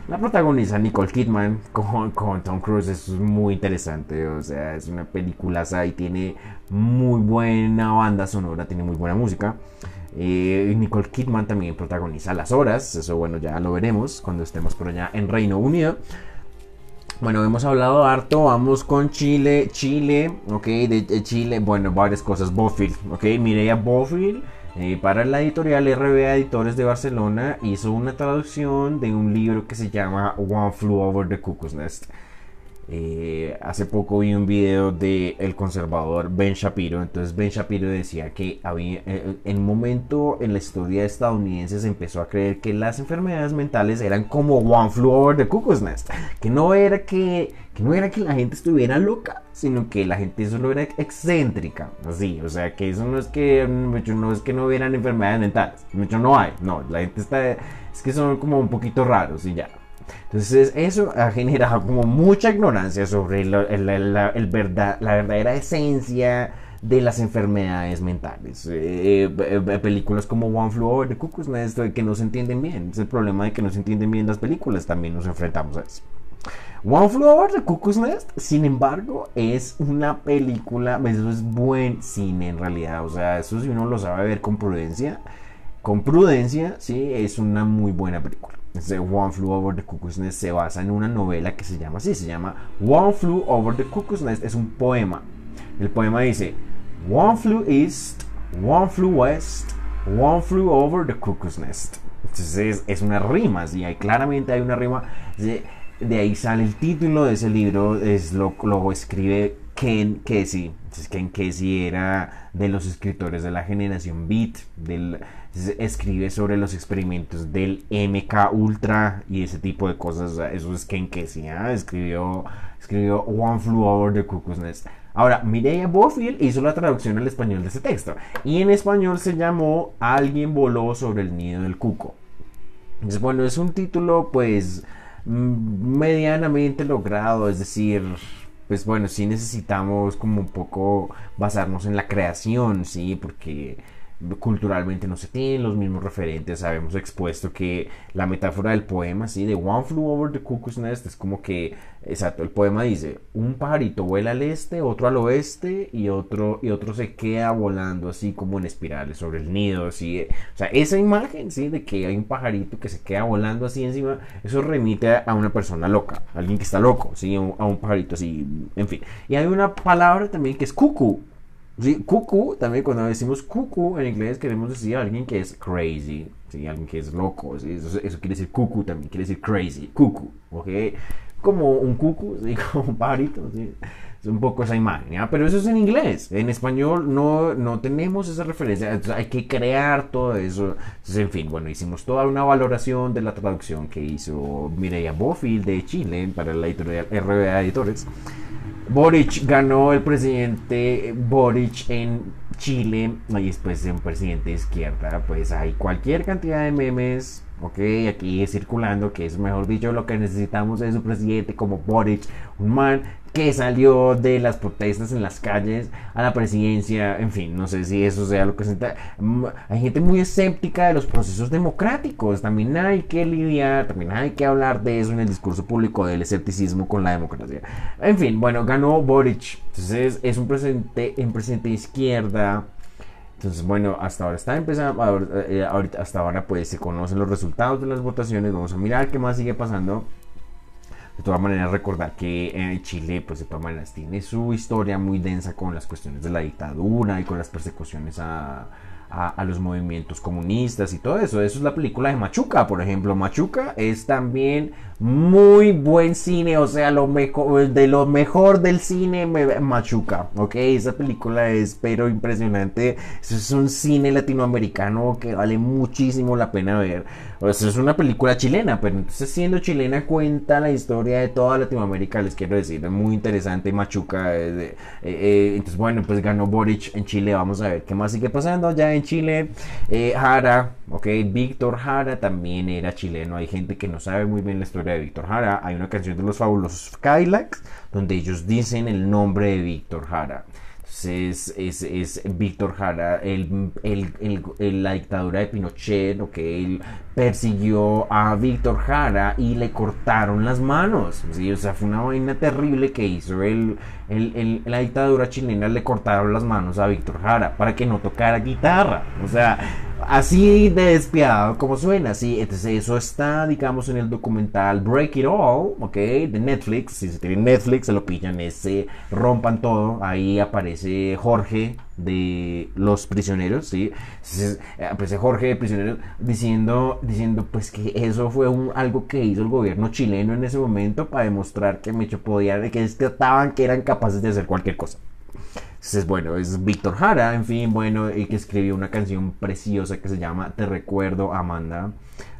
La protagoniza Nicole Kidman con, con, Tom Cruise, es muy interesante, o sea, es una película y tiene muy buena banda sonora, tiene muy buena música. Eh, Nicole Kidman también protagoniza Las Horas, eso bueno, ya lo veremos cuando estemos por allá en Reino Unido. Bueno, hemos hablado harto, vamos con Chile, Chile, ok, de, Chile, bueno, varias cosas, Bofield, ok, Mireia Bofield eh, para la editorial RBA Editores de Barcelona hizo una traducción de un libro que se llama One Flew Over the Cuckoo's Nest. Eh, hace poco vi un video de el conservador Ben Shapiro. Entonces Ben Shapiro decía que había, eh, en un momento en la historia estadounidense se empezó a creer que las enfermedades mentales eran como One Flew Over the Cuckoo's Nest. Que no era que, que no era que la gente estuviera loca, sino que la gente solo era excéntrica. Así, o sea que eso no es que no es que no hubieran enfermedades mentales. Mucho no hay. No, la gente está es que son como un poquito raros y ya. Entonces eso ha generado como mucha ignorancia sobre el, verdad, la verdadera esencia de las enfermedades mentales. Eh, eh, películas como One Flew Over the Cuckoo's Nest que no se entienden bien. Es el problema de que no se entienden bien las películas. También nos enfrentamos a eso. One Flew Over the Cuckoo's Nest, sin embargo, es una película, eso es buen cine en realidad. O sea, eso si uno lo sabe ver con prudencia, con prudencia, sí, es una muy buena película. One Flew Over the Cuckoo's Nest se basa en una novela que se llama así, se llama One Flew Over the Cuckoo's Nest, es un poema. El poema dice, One flew east, one flew west, one flew over the cuckoo's nest. Entonces es, una rima, sí, hay, claramente hay una rima. De, ahí sale el título de ese libro, es lo, lo escribe Ken Kesey. Entonces Ken Kesey era de los escritores de la generación Beat, del escribe sobre los experimentos del MK Ultra y ese tipo de cosas. Eso es Ken Kesey. ¿ah? Escribió, escribió One Flew Over the Cuckoo's Nest. Ahora, Mireia Bofield hizo la traducción al español de ese texto. Y en español se llamó Alguien voló sobre el nido del cuco. Entonces, bueno, es un título pues medianamente logrado. Es decir, pues bueno, sí necesitamos como un poco basarnos en la creación, ¿sí? Porque culturalmente no se tienen los mismos referentes. Habíamos expuesto que la metáfora del poema, ¿sí? De One Flew Over the Cuckoo's Nest es como que, exacto, el poema dice, un pajarito vuela al este, otro al oeste y otro, y otro se queda volando así como en espirales sobre el nido, así. O sea, esa imagen, ¿sí? De que hay un pajarito que se queda volando así encima, eso remite a una persona loca, alguien que está loco, ¿sí? A un pajarito así, en fin. Y hay una palabra también que es cuckoo, cuckoo, también cuando decimos cuckoo en inglés queremos decir a alguien que es crazy, ¿sí? alguien que es loco, eso, quiere decir cuckoo también, quiere decir crazy, cuckoo, ¿ok? Como un cuckoo, [laughs] ¿sí? como un pajarito, ¿sí? Es un poco esa imagen, ¿ya? pero eso es en inglés, en español no, no tenemos esa referencia, entonces hay que crear todo eso, entonces en fin, bueno, hicimos toda una valoración de la traducción que hizo Mireia Bofield de Chile para la editorial RBA Editores. Boric ganó el presidente Boric en Chile y después un presidente de izquierda, pues hay cualquier cantidad de memes, ok, aquí circulando que es mejor dicho lo que necesitamos es un presidente como Boric, un man que salió de las protestas en las calles a la presidencia, en fin, no sé si eso sea lo que se... Hay gente muy escéptica de los procesos democráticos, también hay que lidiar, también hay que hablar de eso en el discurso público, del escepticismo con la democracia. En fin, bueno, ganó Boric, entonces es un presidente, un presidente de izquierda. Entonces, bueno, hasta ahora está empezando, eh, ahorita, hasta ahora pues se conocen los resultados de las votaciones, vamos a mirar qué más sigue pasando. De todas maneras, recordar que en Chile, pues de todas maneras, tiene su historia muy densa con las cuestiones de la dictadura y con las persecuciones a, a, los movimientos comunistas y todo eso. Eso es la película de Machuca, por ejemplo. Machuca es también muy buen cine, o sea, lo mejor, de lo mejor del cine Machuca, ¿ok? Esa película es pero impresionante. Eso es un cine latinoamericano que vale muchísimo la pena ver. O sea, es una película chilena, pero entonces siendo chilena cuenta la historia de toda Latinoamérica, les quiero decir, es muy interesante Machuca. Eh, eh, entonces, bueno, pues ganó Boric en Chile, vamos a ver qué más sigue pasando ya en Chile. Eh, Jara, ok, Víctor Jara también era chileno, hay gente que no sabe muy bien la historia de Víctor Jara, hay una canción de los fabulosos Cadillacs donde ellos dicen el nombre de Víctor Jara es, es, Víctor Jara, el, el, la dictadura de Pinochet, que él persiguió a Víctor Jara y le cortaron las manos. ¿sí? O sea, fue una vaina terrible que hizo el, la dictadura chilena, le cortaron las manos a Víctor Jara para que no tocara guitarra. O sea, Así de despiadado como suena, sí. Entonces eso está, digamos, en el documental Break It All, ¿ok? De Netflix. Si se tienen Netflix, se lo pillan, ese rompan todo. Ahí aparece Jorge de los prisioneros, ¿sí? Entonces, aparece Jorge de prisioneros diciendo, diciendo pues que eso fue un, algo que hizo el gobierno chileno en ese momento para demostrar que Mecho podía, que estaban, que eran capaces de hacer cualquier cosa. Entonces, bueno, es Víctor Jara, en fin, bueno, y que escribió una canción preciosa que se llama Te recuerdo, Amanda.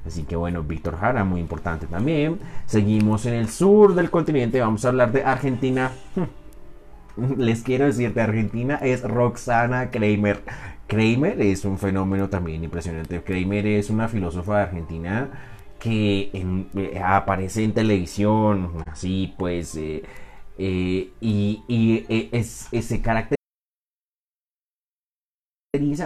Así que bueno, Víctor Jara, muy importante también. Seguimos en el sur del continente, vamos a hablar de Argentina. [laughs] Les quiero decir de Argentina es Roxana Kramer. Kramer es un fenómeno también impresionante. Kramer es una filósofa Argentina que eh, aparece en televisión, así pues, eh, eh, y, es, ese carácter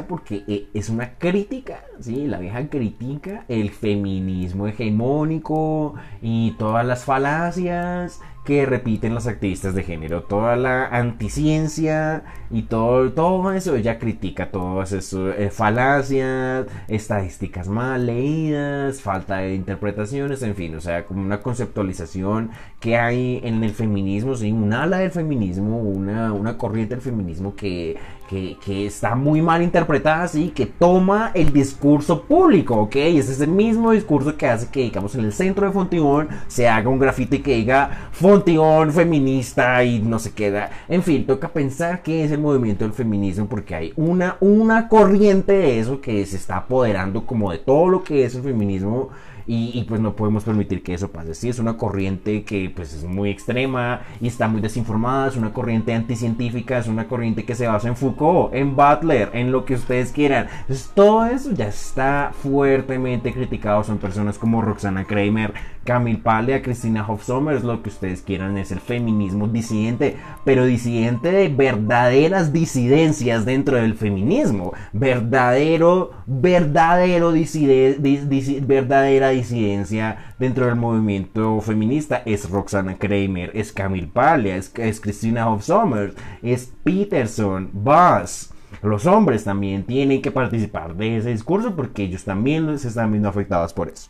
porque eh, es una crítica, ¿sí? La vieja critica el feminismo hegemónico y todas las falacias que repiten las activistas de género, toda la anticiencia y todo, todo eso, ella critica todas esas eh, falacias, estadísticas mal leídas, falta de interpretaciones, en fin, o sea, como una conceptualización que hay en el feminismo, ¿sí? un ala del feminismo, una, una corriente del feminismo que, que, que, está muy mal interpretada, así que toma el discurso público, ¿ok? Ese es el mismo discurso que hace que, digamos, en el centro de Fontibón se haga un grafiti que diga Fontibón feminista y no se queda. En fin, toca pensar qué es el movimiento del feminismo porque hay una, una corriente de eso que se está apoderando como de todo lo que es el feminismo y, pues no podemos permitir que eso pase. Sí, es una corriente que pues es muy extrema y está muy desinformada, es una corriente anticientífica, es una corriente que se basa en Foucault, en Butler, en lo que ustedes quieran. Entonces todo eso ya está fuertemente criticado. Son personas como Roxana Kramer, Camille Paglia, Cristina Hofsommer, es lo que ustedes quieran, es el feminismo disidente, pero disidente de verdaderas disidencias dentro del feminismo. Verdadero, verdadero disidencia, verdadera disidencia dentro del movimiento feminista es Roxana Kramer, es Camille Paglia, es, Christina Hofsommer, es Peterson, Bass. Los hombres también tienen que participar de ese discurso porque ellos también se están viendo afectados por eso.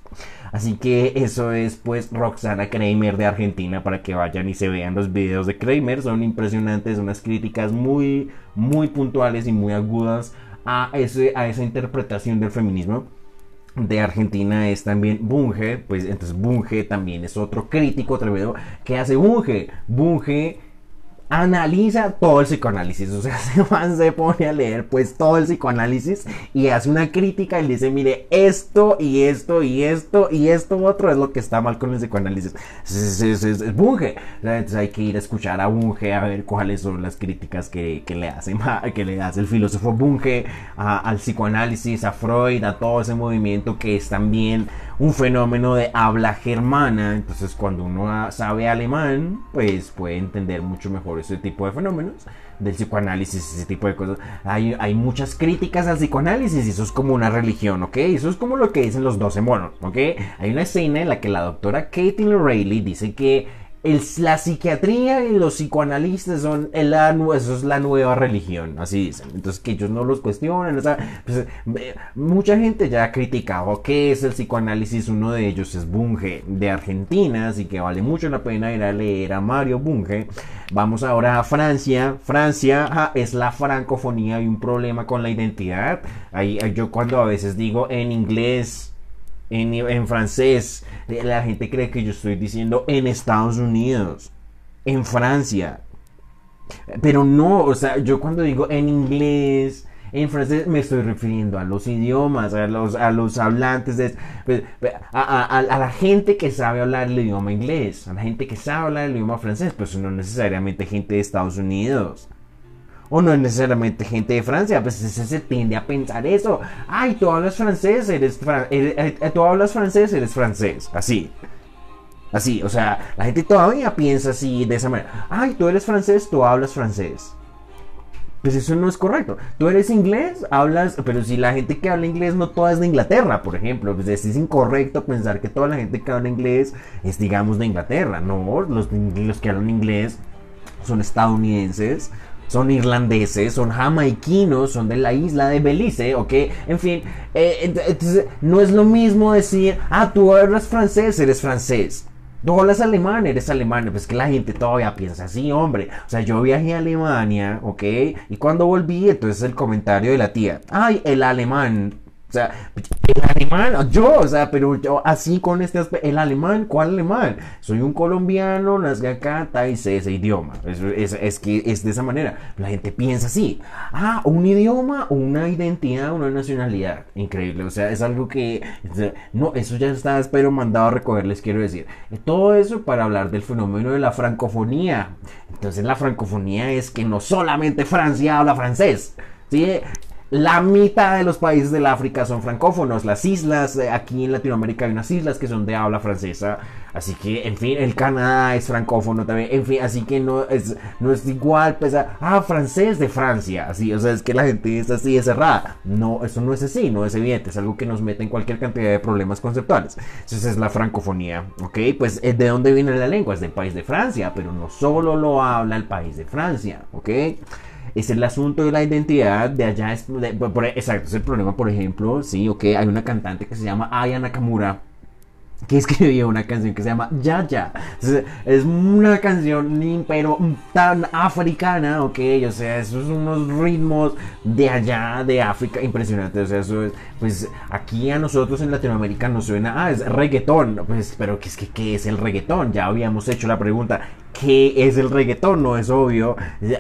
Así que eso es pues Roxana Kramer de Argentina para que vayan y se vean los videos de Kramer. Son impresionantes, unas críticas muy, muy puntuales y muy agudas a, ese, a esa interpretación del feminismo de Argentina es también Bunge, pues entonces Bunge también es otro crítico atrevido que hace Bunge. Bunge analiza todo el psicoanálisis, o sea, [laughs] se, se pone a leer pues todo el psicoanálisis y hace una crítica y dice, mire, esto y esto y esto y esto otro es lo que está mal con el psicoanálisis. Es, Bunge. Entonces hay que ir a escuchar a Bunge a ver cuáles son las críticas que, le, hace, que le hace el filósofo Bunge al psicoanálisis, a Freud, a todo ese movimiento que es también un fenómeno de habla germana. Entonces cuando uno sabe alemán, pues puede entender mucho mejor ese tipo de fenómenos del psicoanálisis, ese tipo de cosas. Hay, hay muchas críticas al psicoanálisis y eso es como una religión, ¿ok? Eso es como lo que dicen los 12 monos, ¿ok? Hay una escena en la que la doctora Katie Rayleigh dice que la psiquiatría y los psicoanalistas son el, eso es la nueva religión, así dicen. Entonces que ellos no los cuestionan. Pues, mucha gente ya ha criticado qué es el psicoanálisis. Uno de ellos es Bunge de Argentina, así que vale mucho la pena ir a leer a Mario Bunge. Vamos ahora a Francia. Francia es la francofonía y un problema con la identidad. Ahí, yo cuando a veces digo en inglés en, francés. La gente cree que yo estoy diciendo en Estados Unidos, en Francia. Pero no, o sea, yo cuando digo en inglés, en francés me estoy refiriendo a los idiomas, a los, a los hablantes, de, pues, a, la gente que sabe hablar el idioma inglés, a la gente que sabe hablar el idioma francés, pues no necesariamente gente de Estados Unidos o no es necesariamente gente de Francia, pues se, tiende a pensar eso. Ay, tú hablas francés, eres, eh, eh, tú hablas francés, eres francés, así. Así, o sea, la gente todavía piensa así de esa manera. Ay, tú eres francés, tú hablas francés. Pues eso no es correcto. Tú eres inglés, hablas, pero si la gente que habla inglés no toda es de Inglaterra, por ejemplo, pues es incorrecto pensar que toda la gente que habla inglés es, digamos, de Inglaterra. No, los, los que hablan inglés son estadounidenses son irlandeses, son jamaiquinos, son de la isla de Belice, ¿ok? En fin, eh, entonces no es lo mismo decir, ah, tú eres francés, eres francés. Tú hablas alemán, eres alemán. Pues que la gente todavía piensa así, hombre. O sea, yo viajé a Alemania, ¿ok? Y cuando volví, entonces el comentario de la tía, ay, el alemán o sea, el alemán, yo, o sea, pero yo así con este aspecto, el alemán, ¿cuál alemán? Soy un colombiano, nací acá, y sé ese idioma. Es, es, que es de esa manera. La gente piensa así. Ah, un idioma, una identidad, una nacionalidad. Increíble. O sea, es algo que. No, eso ya está, espero, mandado a recoger, les quiero decir. Todo eso para hablar del fenómeno de la francofonía. Entonces, la francofonía es que no solamente Francia habla francés. ¿sí? La mitad de los países del África son francófonos. Las islas, eh, aquí en Latinoamérica hay unas islas que son de habla francesa. Así que, en fin, el Canadá es francófono también. En fin, así que no es, no es igual, pues, ah, francés de Francia. Así, o sea, es que la gente es así, es cerrada. No, eso no es así, no es evidente. Es algo que nos mete en cualquier cantidad de problemas conceptuales. Entonces es la francofonía, ¿ok? Pues, ¿de dónde viene la lengua? Es del país de Francia, pero no solo lo habla el país de Francia, ¿ok? Es el asunto de la identidad de allá. Es, exacto, es el problema, por ejemplo, sí, ok, hay una cantante que se llama Aya Nakamura que [laughs] escribió una canción que se llama Ya Ya. Es una canción pero tan africana, ok, o sea, esos son unos ritmos de allá, de África, impresionantes. O sea, eso es, pues aquí a nosotros en Latinoamérica nos suena, ah, es reggaetón, pues, pero ¿qué es, que, qué es el reggaetón? Ya habíamos hecho la pregunta, ¿qué es el reggaetón? No es obvio.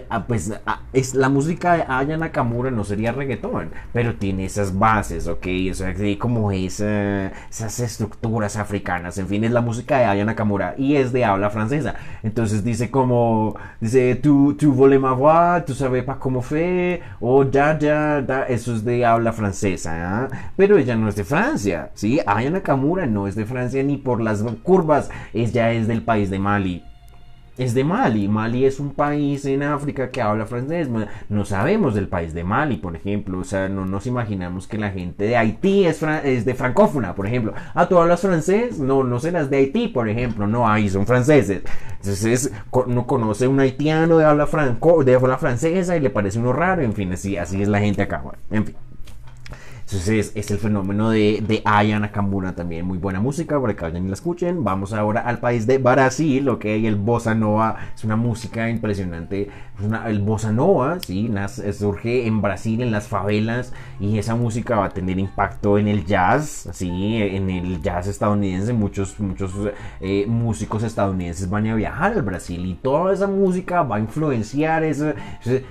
Ah, pues ah, es la música de Aya Nakamura no sería reggaetón, pero tiene esas bases, ok, o sea, como esa, esas estructuras africanas, en fin, es la música de Aya Nakamura y es de habla francesa. Entonces dice como, dice, tu, tu voles ma voix, tu sabes pas cómo fe, o ya, ya, eso es de habla francesa, ¿ah? pero ella no es de Francia, ¿sí? Aya Nakamura no es de Francia ni por las curvas, ella es del país de Mali es de Mali. Mali es un país en África que habla francés. No sabemos del país de Mali, por ejemplo. O sea, no nos imaginamos que la gente de Haití es, es de francófona, por ejemplo. Ah, ¿tú hablas francés? No, no serás de Haití, por ejemplo. No, ahí son franceses. Entonces, no conoce un haitiano de habla, franco, de habla francesa y le parece uno raro. En fin, así, así es la gente acá. en fin. Entonces es el fenómeno de, de Aya Nakamura también. Muy buena música, para que vayan y la escuchen. Vamos ahora al país de Brasil, ok. El Bossa Nova es una música impresionante. el Bossa Nova, sí, surge en Brasil, en las favelas. Y esa música va a tener impacto en el jazz, sí, en el jazz estadounidense. Muchos, muchos eh, músicos estadounidenses van a viajar al Brasil. Y toda esa música va a influenciar eso.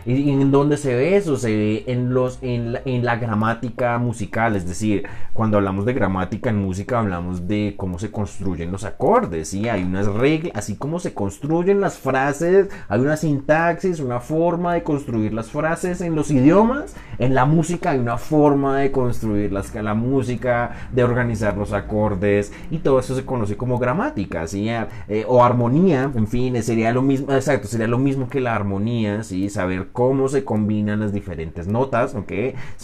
¿Y en dónde se ve eso? Se ve en, los, la, en la gramática musical, es decir, cuando hablamos de gramática en música hablamos de cómo se construyen los acordes, ¿sí? Hay unas reglas, así como se construyen las frases, hay una sintaxis, una forma de construir las frases en los idiomas, en la música hay una forma de construir las, la música, de organizar los acordes y todo eso se conoce como gramática, ¿sí? Eh, o armonía, en fin, sería lo mismo, exacto, sería lo mismo que la armonía, ¿sí? Saber cómo se combinan las diferentes notas, ¿ok?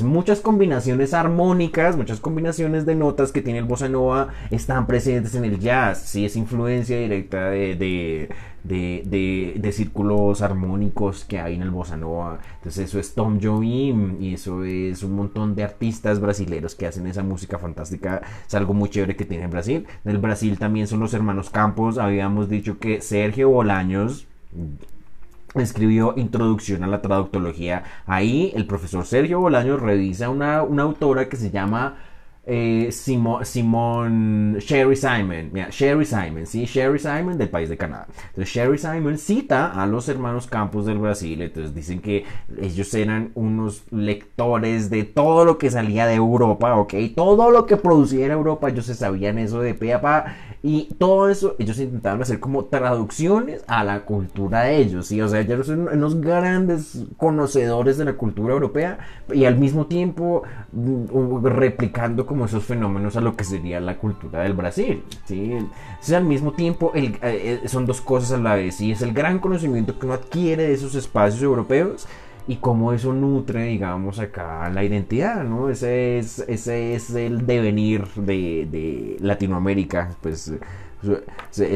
Muchas combinaciones armónicas, muchas combinaciones de notas que tiene el bossa nova están presentes en el jazz. Sí, es influencia directa de, de, círculos armónicos que hay en el bossa nova. Entonces eso es Tom Jobim y eso es un montón de artistas brasileños que hacen esa música fantástica. Es algo muy chévere que tiene Brasil. En Brasil también son los hermanos Campos. Habíamos dicho que Sergio Bolaños escribió Introducción a la Traductología. Ahí el profesor Sergio Bolaño revisa una, una autora que se llama eh, Simón, Sherry Simon, Sherry Simon, sí, Sherry Simon del país de Canadá. Entonces Sherry Simon cita a los hermanos Campos del Brasil, entonces dicen que ellos eran unos lectores de todo lo que salía de Europa, ok, todo lo que produciera Europa, ellos se sabían eso de pe a pa, y todo eso, ellos intentaban hacer como traducciones a la cultura de ellos, ¿sí? O sea, ellos son unos grandes conocedores de la cultura europea y al mismo tiempo mm, replicando como esos fenómenos a lo que sería la cultura del Brasil, ¿sí? Entonces, al mismo tiempo, el, eh, eh, son dos cosas a la vez, y es el gran conocimiento que uno adquiere de esos espacios europeos y cómo eso nutre, digamos, acá la identidad, ¿no? Ese es, ese es el devenir de, de Latinoamérica, pues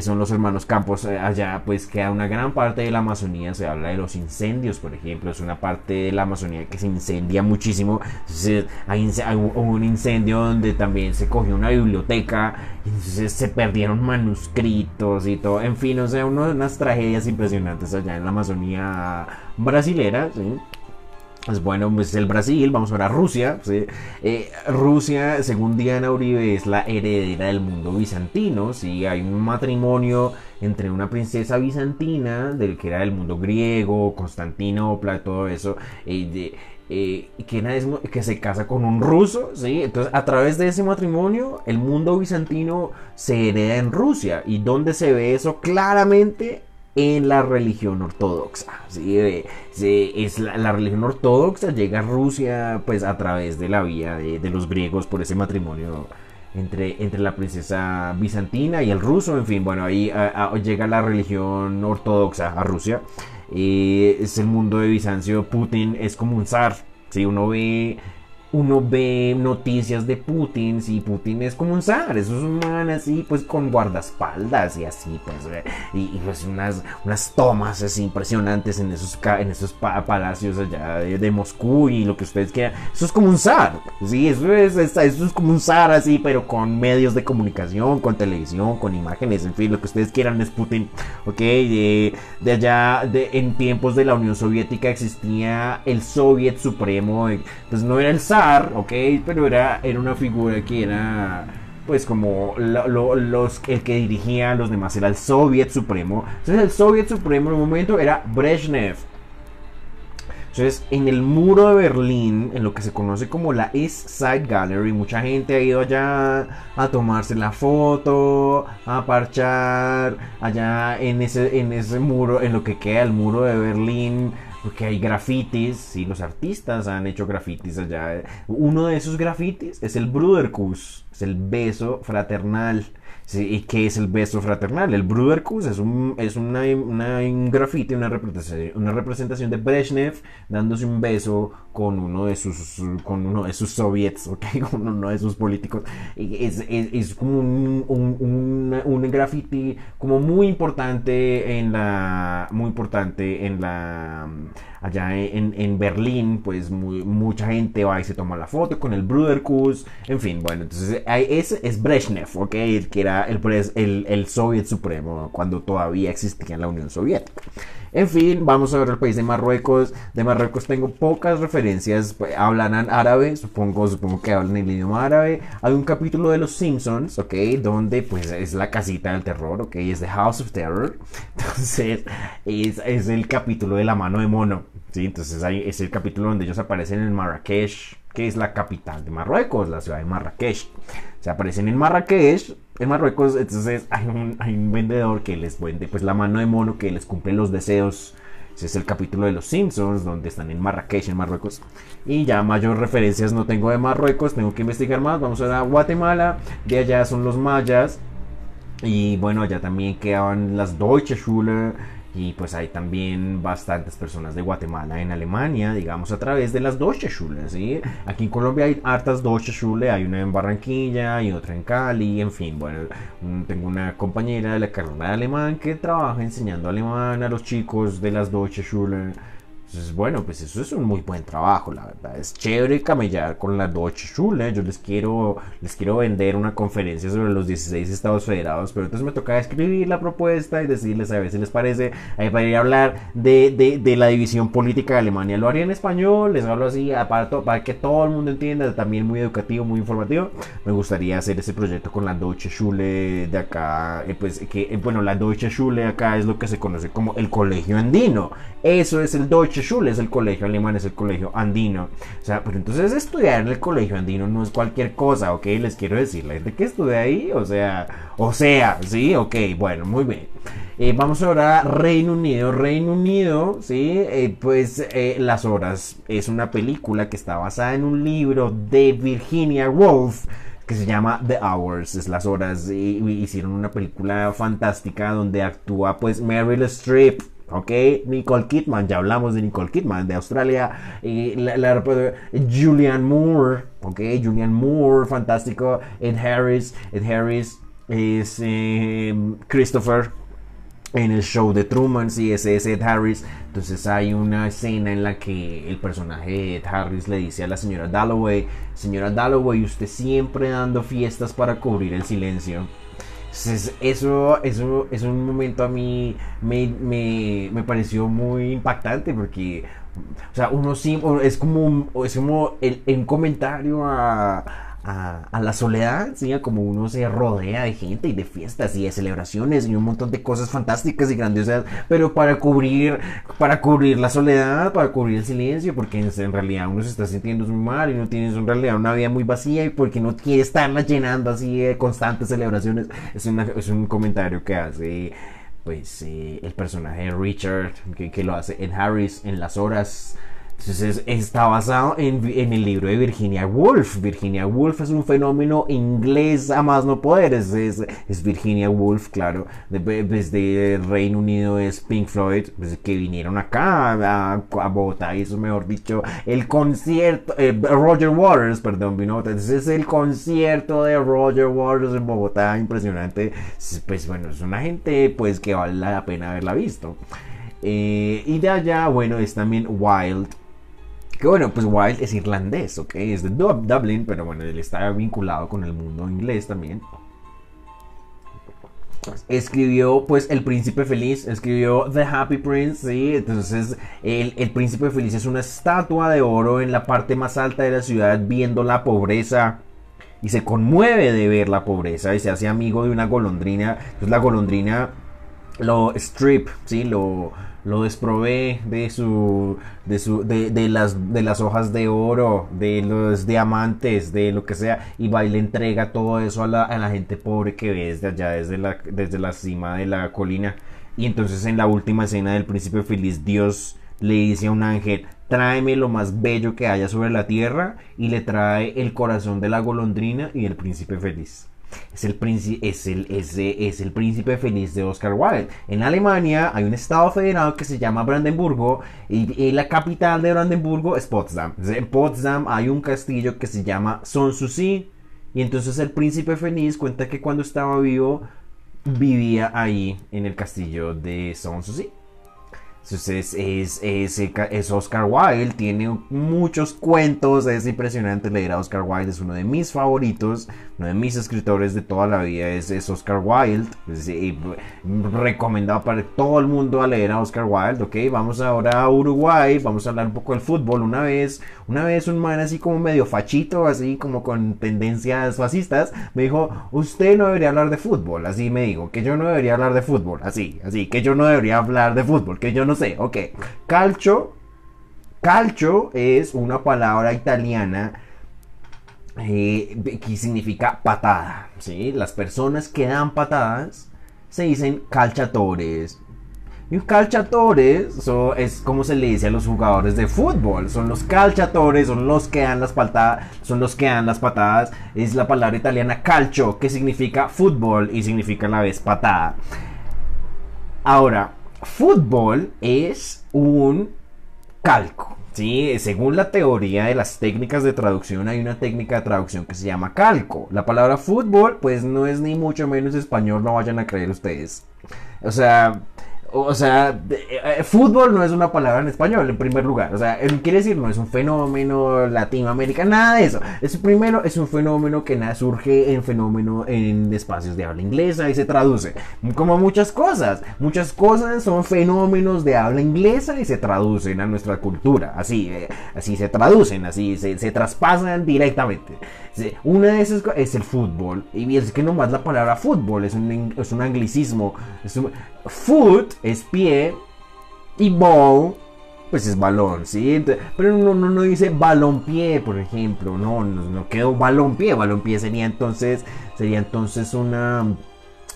son los hermanos Campos. Eh, allá pues queda una gran parte de la Amazonía, se habla de los incendios, por ejemplo, es una parte de la Amazonía que se incendia muchísimo. hay, un incendio donde también se cogió una biblioteca, entonces se perdieron manuscritos y todo. En fin, o sea, unas tragedias impresionantes allá en la Amazonía brasilera, ¿sí? Pues bueno, pues el Brasil, vamos a ver a Rusia. Eh, Rusia, según Diana Uribe, es la heredera del mundo bizantino. ¿sí? Hay un matrimonio entre una princesa bizantina, del que era del mundo griego, Constantinopla, todo eso, eh, eh, que, que se casa con un ruso. ¿sí? Entonces, a través de ese matrimonio, el mundo bizantino se hereda en Rusia. ¿Y dónde se ve eso claramente? En la religión ortodoxa. ¿sí? es la, religión ortodoxa llega a Rusia pues a través de la vía de, los griegos por ese matrimonio entre, entre, la princesa bizantina y el ruso. En fin, bueno, ahí llega la religión ortodoxa a Rusia. Eh, es el mundo de Bizancio. Putin es como un zar. Si uno ve uno ve noticias de Putin, si Putin es como un zar, eso es un man así, pues con guardaespaldas y así, pues, eh, y, pues unas, unas tomas así impresionantes en esos, en esos palacios allá de, Moscú y lo que ustedes quieran, eso es como un zar, sí, eso es, eso es como un zar así, pero con medios de comunicación, con televisión, con imágenes, en fin, lo que ustedes quieran es Putin, ok, de, de allá, de, en tiempos de la Unión Soviética existía el Soviet Supremo, pues no era el zar, ok, pero era, era una figura que era pues como los, el que dirigía a los demás era el Soviet Supremo. Entonces el Soviet Supremo en un momento era Brezhnev. Entonces en el muro de Berlín, en lo que se conoce como la East Side Gallery, mucha gente ha ido allá a tomarse la foto, a parchar, allá en ese, en ese muro, en lo que queda el muro de Berlín porque hay grafitis, sí, los artistas han hecho grafitis allá. Uno de esos grafitis es el Bruderkuss, es el beso fraternal. ¿Y qué es el beso fraternal? El Bruderkuss es un, es una, un grafiti, una representación, una representación de Brezhnev dándose un beso con uno de sus, con uno de sus soviets, ¿ok? [laughs] Con uno de sus políticos. Es, es, es como un, un, un, graffiti como muy importante en la, muy importante en la allá en, en Berlín, pues mucha gente va y se toma la foto con el Bruderkuss, en fin, bueno, entonces ese es Brezhnev, ¿ok? Que era el, el, el Soviet Supremo cuando todavía existía la Unión Soviética. En fin, vamos a ver el país de Marruecos. De Marruecos tengo pocas referencias. Pues, hablan árabe, supongo, supongo que hablan el idioma árabe. Hay un capítulo de Los Simpsons, ¿ok? Donde pues es la casita del terror, ¿ok? Es The House of Terror. [laughs] Entonces es, es el capítulo de la mano de mono. ¿sí? Entonces ahí es el capítulo donde ellos aparecen en Marrakech, que es la capital de Marruecos, la ciudad de Marrakech. Se aparecen en Marrakech, en Marruecos, entonces hay un, vendedor que les vende pues la mano de mono que les cumple los deseos. Ese es el capítulo de los Simpsons, donde están en Marrakech, en Marruecos. Y ya mayor referencias no tengo de Marruecos, tengo que investigar más. Vamos a, a Guatemala, de allá son los mayas. Y bueno, allá también quedaban las Deutsche Schule y pues hay también bastantes personas de Guatemala en Alemania, digamos a través de las Deutsche Schule, ¿sí? Aquí en Colombia hay hartas Deutsche Schule, hay una en Barranquilla y otra en Cali, en fin, bueno, tengo una compañera de la carrera de alemán que trabaja enseñando alemán a los chicos de las Deutsche Schule entonces, bueno, pues eso es un muy buen trabajo, la verdad. Es chévere camellar con la Deutsche Schule. Yo les quiero, les quiero vender una conferencia sobre los 16 estados federados, pero entonces me toca escribir la propuesta y decirles a ver si les parece. Ahí para ir a hablar de, de, de, la división política de Alemania. Lo haría en español, les hablo así, aparte, para que todo el mundo entienda, también muy educativo, muy informativo. Me gustaría hacer ese proyecto con la Deutsche Schule de acá. Eh, pues que, eh, bueno, la Deutsche Schule acá es lo que se conoce como el colegio andino. Eso es el Deutsche Schule, es el colegio alemán, es el colegio andino. O sea, pero entonces estudiar en el colegio andino no es cualquier cosa, ¿ok? Les quiero decir, la gente que estudia ahí, o sea, o sea, sí, ok, bueno, muy bien. Eh, vamos ahora a Reino Unido. Reino Unido, sí, eh, pues eh, Las Horas es una película que está basada en un libro de Virginia Woolf que se llama The Hours, es las horas, y, hicieron una película fantástica donde actúa pues Meryl Streep, ¿ok? Nicole Kidman, ya hablamos de Nicole Kidman de Australia, la, Julian Moore, ¿ok? Julian Moore, fantástico, Ed Harris, Ed Harris, es eh, Christopher en el show de Truman, sí, ese es Ed Harris. Entonces hay una escena en la que el personaje de Ed Harris le dice a la señora Dalloway, señora Dalloway, usted siempre dando fiestas para cubrir el silencio. Eso, eso es un momento a mí me, me, me pareció muy impactante porque o sea, uno sí, es como, es como el, un comentario a, a, la soledad, ¿sí? como uno se rodea de gente y de fiestas y de celebraciones y un montón de cosas fantásticas y grandiosas, pero para cubrir, para cubrir la soledad, para cubrir el silencio, porque en, realidad uno se está sintiendo muy mal y no tienes en realidad una vida muy vacía y porque no quiere estarla llenando así de constantes celebraciones. Es, es un comentario que hace pues eh, el personaje Richard, que, que, lo hace Ed Harris en las horas entonces está basado en, el libro de Virginia Woolf. Virginia Woolf es un fenómeno inglés a más no poder. Es, Virginia Woolf, claro. desde Reino Unido es Pink Floyd, pues, que vinieron acá a, a, Bogotá. Y eso, mejor dicho, el concierto. Eh, Roger Waters, perdón, vino Entonces es el concierto de Roger Waters en Bogotá. Impresionante. Pues bueno, es una gente pues que vale la pena haberla visto. Eh, y de allá, bueno, es también Wild que bueno, pues Wilde es irlandés, ¿ok? Es de Dublin, pero bueno, él está vinculado con el mundo inglés también. Escribió pues El Príncipe Feliz, escribió The Happy Prince, ¿sí? Entonces el, el Príncipe Feliz es una estatua de oro en la parte más alta de la ciudad viendo la pobreza y se conmueve de ver la pobreza y se hace amigo de una golondrina. Entonces la golondrina lo strip, ¿sí? Lo, lo desprovee de su de su de, las de las hojas de oro de los diamantes de lo que sea y va y le entrega todo eso a la, gente pobre que ve desde allá desde la desde la cima de la colina. Y entonces en la última escena del príncipe feliz Dios le dice a un ángel tráeme lo más bello que haya sobre la tierra y le trae el corazón de la golondrina y el príncipe feliz es el, es, el, es, el príncipe feliz de Oscar Wilde. En Alemania hay un estado federado que se llama Brandenburgo y, la capital de Brandenburgo es Potsdam. En Potsdam hay un castillo que se llama Sanssouci y entonces el príncipe feliz cuenta que cuando estaba vivo vivía ahí en el castillo de Sanssouci. Es, es, Oscar Wilde, tiene muchos cuentos, es impresionante leer a Oscar Wilde, es uno de mis favoritos, uno de mis escritores de toda la vida es, es Oscar Wilde, es, recomendado para todo el mundo a leer a Oscar Wilde, ok, vamos ahora a Uruguay, vamos a hablar un poco del fútbol, una vez, una vez un man así como medio fachito, así como con tendencias fascistas, me dijo, usted no debería hablar de fútbol, así me dijo, que yo no debería hablar de fútbol, así, así, que yo no debería hablar de fútbol, que yo no sé, ok. Calcio. Calcio es una palabra italiana eh, que significa patada. ¿sí? Las personas que dan patadas se dicen calciatores. Y calciatores es como se le dice a los jugadores de fútbol. Son los calciatores, son los que dan las patadas, son los que dan las patadas. Es la palabra italiana calcio, que significa fútbol y significa a la vez patada. Ahora, fútbol es un calco. ¿sí? Según la teoría de las técnicas de traducción, hay una técnica de traducción que se llama calco. La palabra fútbol, pues no es ni mucho menos español, no vayan a creer ustedes. O sea, o sea, eh, fútbol no es una palabra en español, en primer lugar. O sea, quiere decir, no es un fenómeno latinoamericano, nada de eso. Es primero, es un fenómeno que surge en fenómeno en espacios de habla inglesa y se traduce. Como muchas cosas. Muchas cosas son fenómenos de habla inglesa y se traducen a nuestra cultura. Así, eh, así se traducen, así se, se traspasan directamente. Una de esas es el fútbol. Y es que nomás la palabra fútbol es un, es un anglicismo. Foot es pie y ball pues es balón, ¿sí? Pero no, no, no dice balón pie, por ejemplo. No, no, no quedó. Balón pie sería entonces, sería entonces una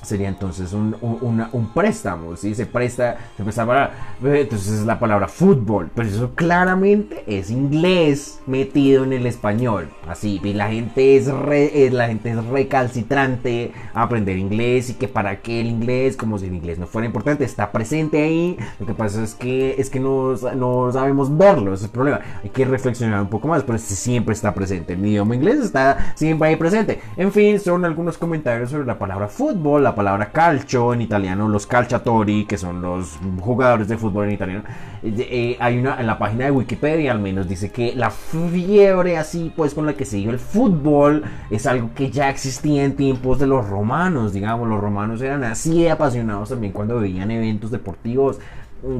sería entonces un, un, préstamo, ¿sí? Se presta, se presta para... Entonces es la palabra fútbol, pero eso claramente es inglés metido en el español, así, y la gente es, re, la gente es recalcitrante a aprender inglés y que para qué el inglés, como si el inglés no fuera importante, está presente ahí, lo que pasa es que, es que no, no sabemos verlo, ese es el problema, hay que reflexionar un poco más, pero siempre está presente, el idioma inglés está siempre ahí presente, en fin, son algunos comentarios sobre la palabra fútbol, la palabra calcio en italiano, los calciatori, que son los jugadores de fútbol en italiano. Eh, eh, hay una en la página de Wikipedia al menos dice que la fiebre así pues con la que se dio el fútbol es algo que ya existía en tiempos de los romanos, digamos, los romanos eran así apasionados también cuando veían eventos deportivos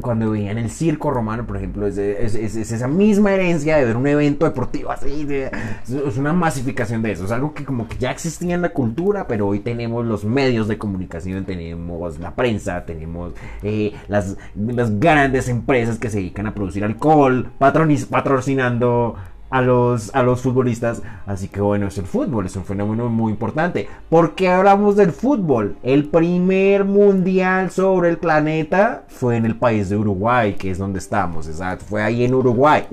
cuando veían el circo romano, por ejemplo, es, esa misma herencia de ver un evento deportivo así, es una masificación de eso, es algo que como que ya existía en la cultura, pero hoy tenemos los medios de comunicación, tenemos la prensa, tenemos eh, las, las grandes empresas que se dedican a producir alcohol, patrocinando a los, a los futbolistas. Así que bueno, es el fútbol, es un fenómeno muy importante. ¿Por qué hablamos del fútbol? El primer mundial sobre el planeta fue en el país de Uruguay, que es donde estamos, exacto, fue ahí en Uruguay.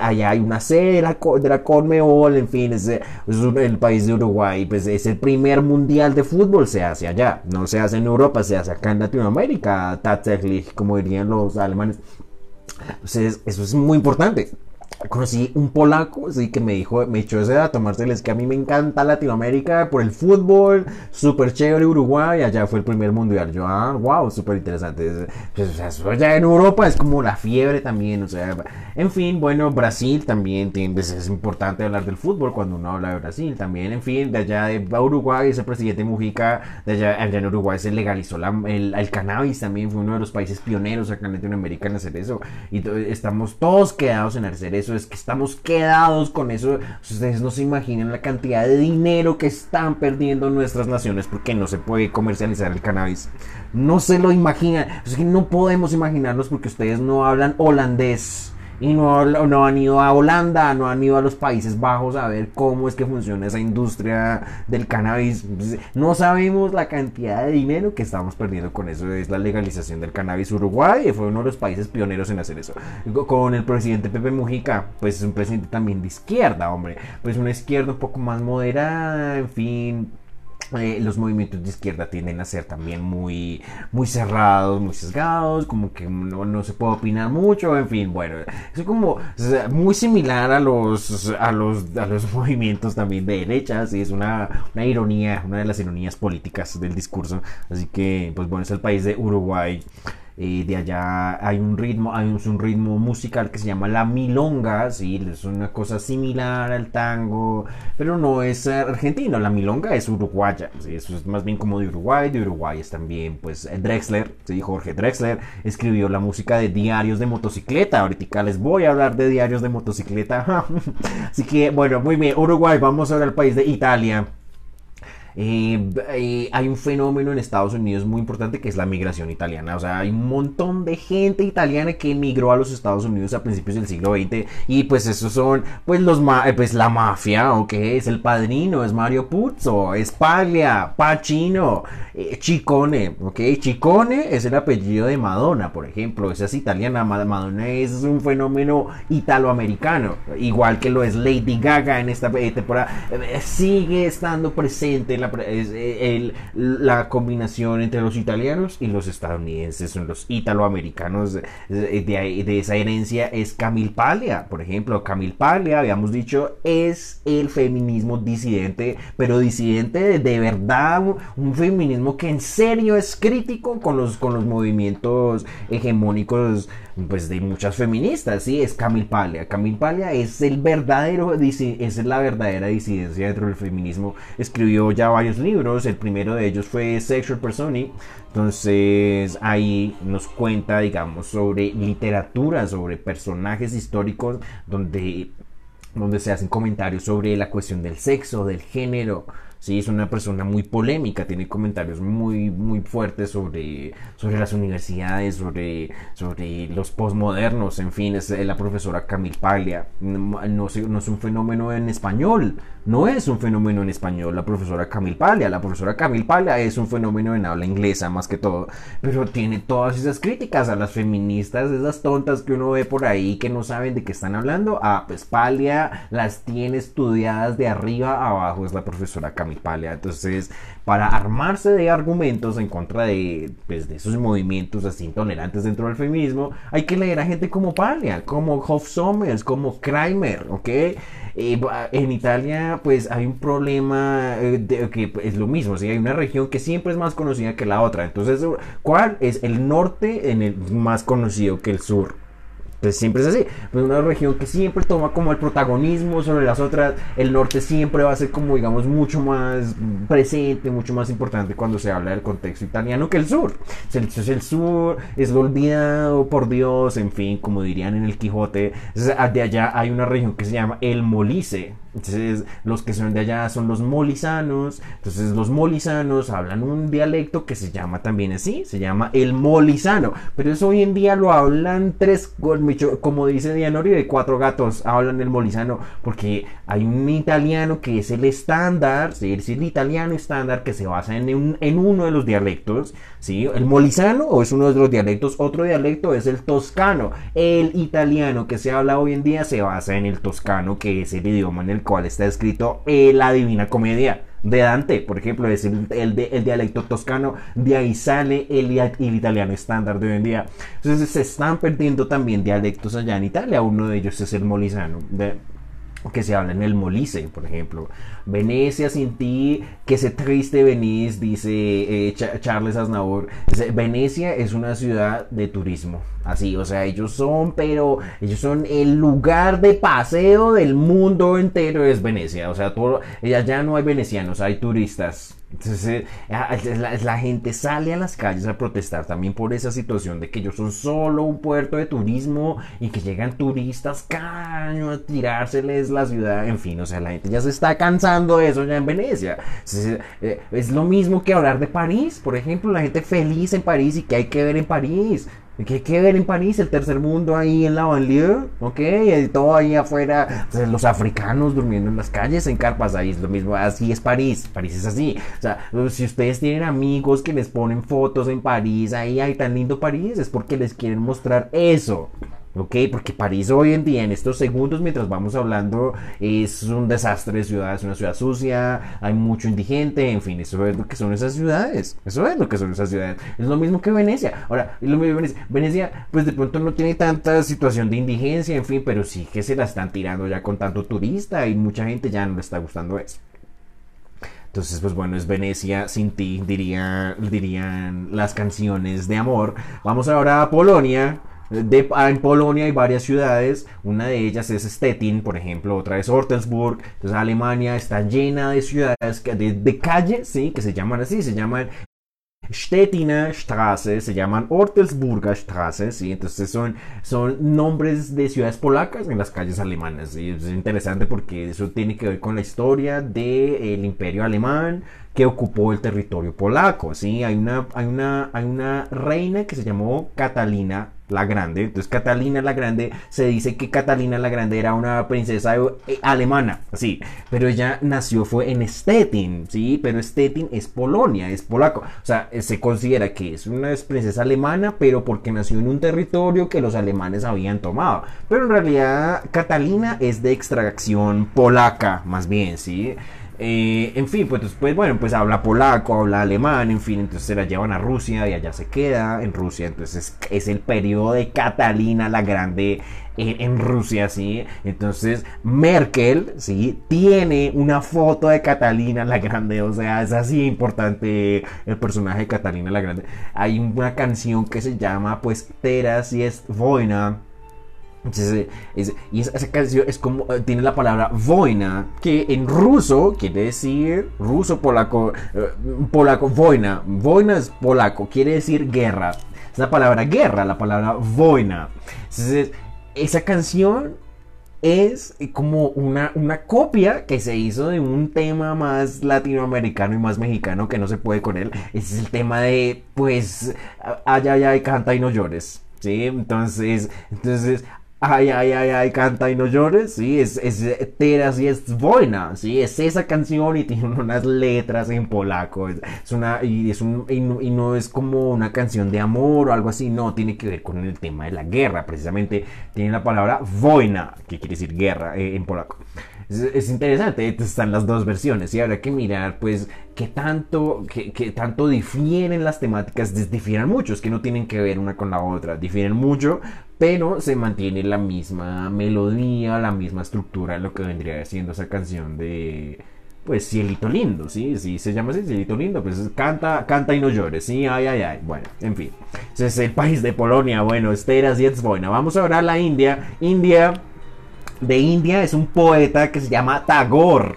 allá hay una sede de la, de la Conmebol, en fin, es, el país de Uruguay, pues es el primer mundial de fútbol, se hace allá, no se hace en Europa, se hace acá en Latinoamérica, tatsächlich, como dirían los alemanes. Entonces, eso es muy importante conocí un polaco, así que me dijo, me echó ese dato, Marcel, es que a mí me encanta Latinoamérica por el fútbol, súper chévere Uruguay, allá fue el primer mundial. Yo, ah, wow, súper interesante. Pues, o sea, eso ya en Europa es como la fiebre también, o sea, en fin, bueno, Brasil también, pues, es importante hablar del fútbol cuando uno habla de Brasil también, en fin, de allá de Uruguay, ese presidente Mujica, de allá, en Uruguay se legalizó el, el, cannabis también, fue uno de los países pioneros acá en Latinoamérica en hacer eso, y estamos todos quedados en hacer eso es que estamos quedados con eso. Ustedes no se imaginan la cantidad de dinero que están perdiendo nuestras naciones porque no se puede comercializar el cannabis. No se lo imaginan. No podemos imaginarlos porque ustedes no hablan holandés y no, no han ido a Holanda, no han ido a los Países Bajos a ver cómo es que funciona esa industria del cannabis. No sabemos la cantidad de dinero que estamos perdiendo con eso. Es la legalización del cannabis. Uruguay fue uno de los países pioneros en hacer eso. Con el presidente Pepe Mujica, pues es un presidente también de izquierda, hombre. Pues una izquierda un poco más moderada, en fin eh, los movimientos de izquierda tienden a ser también muy, muy cerrados, muy sesgados, como que no, se puede opinar mucho, en fin, bueno, es como muy similar a los, a los, a los [laughs] movimientos también de derechas y es una, una ironía, una de las ironías políticas del discurso, así que, pues bueno, es el país de Uruguay. Eh, de allá hay un ritmo, hay un, ritmo musical que se llama la milonga, sí, es una cosa similar al tango, pero no es argentino, la milonga es uruguaya, ¿sí? eso es más bien como de Uruguay, de Uruguay es también pues Drexler, ¿sí? Jorge Drexler escribió la música de diarios de motocicleta, ahorita les voy a hablar de diarios de motocicleta, [laughs] así que bueno, muy bien, Uruguay, vamos ahora al país de Italia. Eh, eh, hay un fenómeno en Estados Unidos muy importante que es la migración italiana. O sea, hay un montón de gente italiana que emigró a los Estados Unidos a principios del siglo XX. Y pues esos son, pues, los eh, pues la mafia, ¿ok? Es el padrino, es Mario Puzo, es Paglia, Pacino, Chicone, ¿ok? Chicone es el apellido de Madonna, por ejemplo. Esa es italiana. Madonna es un fenómeno italoamericano. Igual que lo es Lady Gaga en esta temporada. Sigue estando presente eh, la combinación entre los italianos y los estadounidenses, los italoamericanos de, de, esa herencia es Camille Paglia, por ejemplo, Camille Paglia, habíamos dicho, es el feminismo disidente, pero disidente de, verdad, un, feminismo que en serio es crítico con los, con los movimientos hegemónicos pues de muchas feministas, sí, es Camille Paglia. Camille Paglia es el verdadero, es la verdadera disidencia dentro del feminismo. Escribió ya varios libros, el primero de ellos fue Sexual Persony, entonces ahí nos cuenta, digamos, sobre literatura, sobre personajes históricos donde, donde se hacen comentarios sobre la cuestión del sexo, del género, Sí, es una persona muy polémica, tiene comentarios muy, muy fuertes sobre, sobre las universidades, sobre, sobre los postmodernos, en fin, es la profesora Camille Paglia. No, no, es un fenómeno en español, no es un fenómeno en español la profesora Camille Paglia. La profesora Camille Paglia es un fenómeno en habla inglesa más que todo, pero tiene todas esas críticas a las feministas, esas tontas que uno ve por ahí que no saben de qué están hablando. Ah, pues Paglia las tiene estudiadas de arriba a abajo, es la profesora Paglia. Entonces, para armarse de argumentos en contra de, pues, de esos movimientos así intolerantes dentro del feminismo, hay que leer a gente como Paglia, como Hoff Sommers, como Kramer, ¿ok? Eh, en Italia, pues hay un problema eh, que es lo mismo, ¿sí? hay una región que siempre es más conocida que la otra. Entonces, ¿cuál es el norte en el más conocido que el sur? Pues siempre es así. Pues una región que siempre toma como el protagonismo sobre las otras. El norte siempre va a ser como, digamos, mucho más presente, mucho más importante cuando se habla del contexto italiano que el sur. Es el sur, es lo olvidado por Dios, en fin, como dirían en el Quijote. De allá hay una región que se llama el Molise. Entonces, los que son de allá son los molisanos. Entonces, los molisanos hablan un dialecto que se llama también así, se llama el molisano. Pero eso hoy en día lo hablan tres, como dice Dianori, de cuatro gatos hablan el molisano, porque hay un italiano que es el estándar, es el italiano estándar que se basa en, en uno de los dialectos, ¿sí? El molisano o es uno de los dialectos, otro dialecto es el toscano. El italiano que se habla hoy en día se basa en el toscano, que es el idioma en el cual está escrito la Divina Comedia de Dante, por ejemplo, es el, el, dialecto toscano, de ahí sale el, el, italiano estándar de hoy en día. Entonces se están perdiendo también dialectos allá en Italia, uno de ellos es el molisano. De, que se habla en el Molise, por ejemplo. Venecia sin ti, que se triste venís, dice eh, Charles Aznavour. Venecia es una ciudad de turismo. Así, o sea, ellos son, pero ellos son el lugar de paseo del mundo entero es Venecia. O sea, todo, allá no hay venecianos, hay turistas. Entonces, eh, la, gente sale a las calles a protestar también por esa situación de que ellos son solo un puerto de turismo y que llegan turistas cada año a tirárseles la ciudad. En fin, o sea, la gente ya se está cansando de eso ya en Venecia. Eh, es lo mismo que hablar de París, por ejemplo, la gente feliz en París y que hay que ver en París. ¿Qué que ver en París? El tercer mundo ahí en la banlieue, ¿ok? Y todo ahí afuera, los africanos durmiendo en las calles, en carpas, ahí es lo mismo, así es París, París es así. O sea, si ustedes tienen amigos que les ponen fotos en París, ahí hay tan lindo París, es porque les quieren mostrar eso. ¿Ok? Porque París hoy en día, en estos segundos, mientras vamos hablando, es un desastre de ciudad, es una ciudad sucia, hay mucho indigente, en fin, eso es lo que son esas ciudades, eso es lo que son esas ciudades, es lo mismo que Venecia, ahora, lo mismo Venecia, Venecia, pues de pronto no tiene tanta situación de indigencia, en fin, pero sí que se la están tirando ya con tanto turista y mucha gente ya no le está gustando eso. Entonces, pues bueno, es Venecia sin ti, diría, dirían las canciones de amor. Vamos ahora a Polonia. Ah, en Polonia hay varias ciudades, una de ellas es Stettin, por ejemplo, otra es Ortelsburg. Entonces Alemania está llena de ciudades, de, de calles, ¿sí? que se llaman así, se llaman Stettiner Straße, se llaman Ortelsburger Straße, ¿sí? entonces son, son nombres de ciudades polacas en las calles alemanas. ¿sí? Es interesante porque eso tiene que ver con la historia del imperio alemán que ocupó el territorio polaco. ¿sí? Hay, una, hay, una, hay una reina que se llamó Catalina la Grande. Entonces Catalina la Grande, se dice que Catalina la Grande era una princesa eh, alemana, sí, pero ella nació fue en Stettin, sí, pero Stettin es Polonia, es polaco. O sea, eh, se considera que es una princesa alemana, pero porque nació en un territorio que los alemanes habían tomado. Pero en realidad Catalina es de extracción polaca, más bien, sí. Eh, en fin, pues, pues bueno, pues habla polaco, habla alemán, en fin, entonces se la llevan a Rusia y allá se queda en Rusia. Entonces es, el periodo de Catalina la Grande en, Rusia, ¿sí? Entonces Merkel, ¿sí? Tiene una foto de Catalina la Grande, o sea, es así importante el personaje de Catalina la Grande. Hay una canción que se llama, pues, Teras y es Voina y esa, canción es como eh, tiene la palabra voina, que en ruso quiere decir ruso polaco, eh, polaco voina, voina es polaco, quiere decir guerra. Es la palabra guerra, la palabra voina. Entonces, esa canción es como una, una copia que se hizo de un tema más latinoamericano y más mexicano que no se puede con él. Es el tema de, pues, ay, ay, canta y no llores. Sí, entonces, entonces, Ay, ay, ay, ay, canta y no llores, sí, es, es teras y es buena, sí, es esa canción y [laughs] tiene unas letras en polaco, es, una, y es un, y no, es como una canción de amor o algo así, no, tiene que ver con el tema de la guerra, precisamente tiene la palabra wojna, que quiere decir guerra eh, en polaco. Es, interesante, están las dos versiones y habrá que mirar pues qué tanto, qué, tanto difieren las temáticas, difieren mucho, es que no tienen que ver una con la otra, difieren mucho, pero se mantiene la misma melodía, la misma estructura, lo que vendría siendo esa canción de pues Cielito Lindo, ¿sí? Sí, se llama así, Cielito Lindo, pues canta, canta y no llores, ¿sí? Ay, ay, ay, bueno, en fin. Ese es el país de Polonia, bueno, Esteras y buena. Vamos a ver a la India. India, de India, es un poeta que se llama Tagore.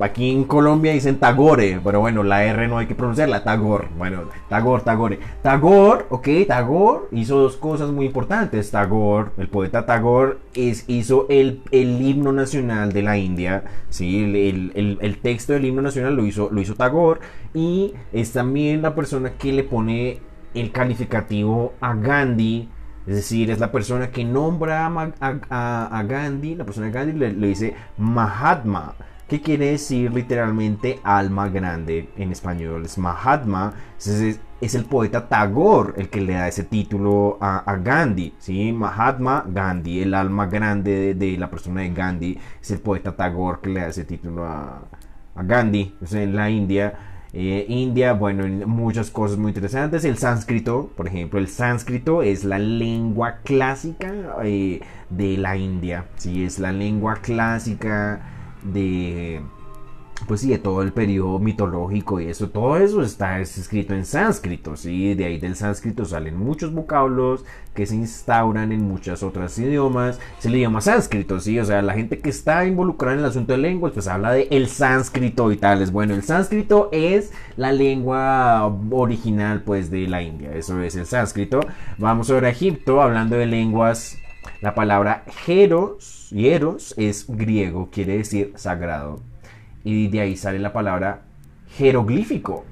Aquí en Colombia dicen Tagore, pero bueno, la R no hay que pronunciarla, Tagore. Bueno, Tagore, Tagore. Tagore, ok, Tagore hizo dos cosas muy importantes. Tagore, el poeta Tagore, es, hizo el, el himno nacional de la India. ¿sí? El, texto del himno nacional lo hizo, lo hizo Tagore. Y es también la persona que le pone el calificativo a Gandhi. Es decir, es la persona que nombra a, Gandhi, la persona de Gandhi le dice Mahatma que quiere decir literalmente alma grande en español. Es Mahatma, es, el poeta Tagore el que le da ese título a, Gandhi. ¿sí? Mahatma Gandhi, el alma grande de, la persona de Gandhi, es el poeta Tagore que le da ese título a, Gandhi. en la India. Eh, India, bueno, muchas cosas muy interesantes. El sánscrito, por ejemplo, el sánscrito es la lengua clásica eh, de la India. Sí, es la lengua clásica de pues sí, de todo el periodo mitológico y eso, todo eso está escrito en sánscrito, ¿sí? De ahí del sánscrito salen muchos vocablos que se instauran en muchos otros idiomas, se le llama sánscrito, ¿sí? O sea, la gente que está involucrada en el asunto de lenguas, pues habla de el sánscrito y tales. Bueno, el sánscrito es la lengua original, pues, de la India, eso es el sánscrito. Vamos ahora a Egipto, hablando de lenguas la palabra jeros, hieros es griego, quiere decir sagrado. Y de ahí sale la palabra jeroglífico.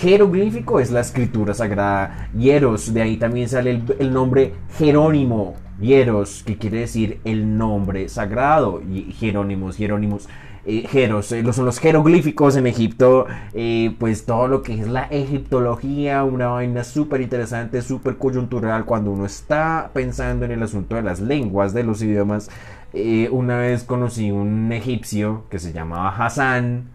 jeroglífico es la escritura sagrada. Hieros, de ahí también sale el, el nombre Jerónimo. Hieros, que quiere decir el nombre sagrado. Y Jerónimos, Jerónimos eh, jeros, eh, son los jeroglíficos en Egipto, eh, pues todo lo que es la egiptología, una vaina súper interesante, súper coyuntural cuando uno está pensando en el asunto de las lenguas, de los idiomas. una vez conocí un egipcio que se llamaba Hassan,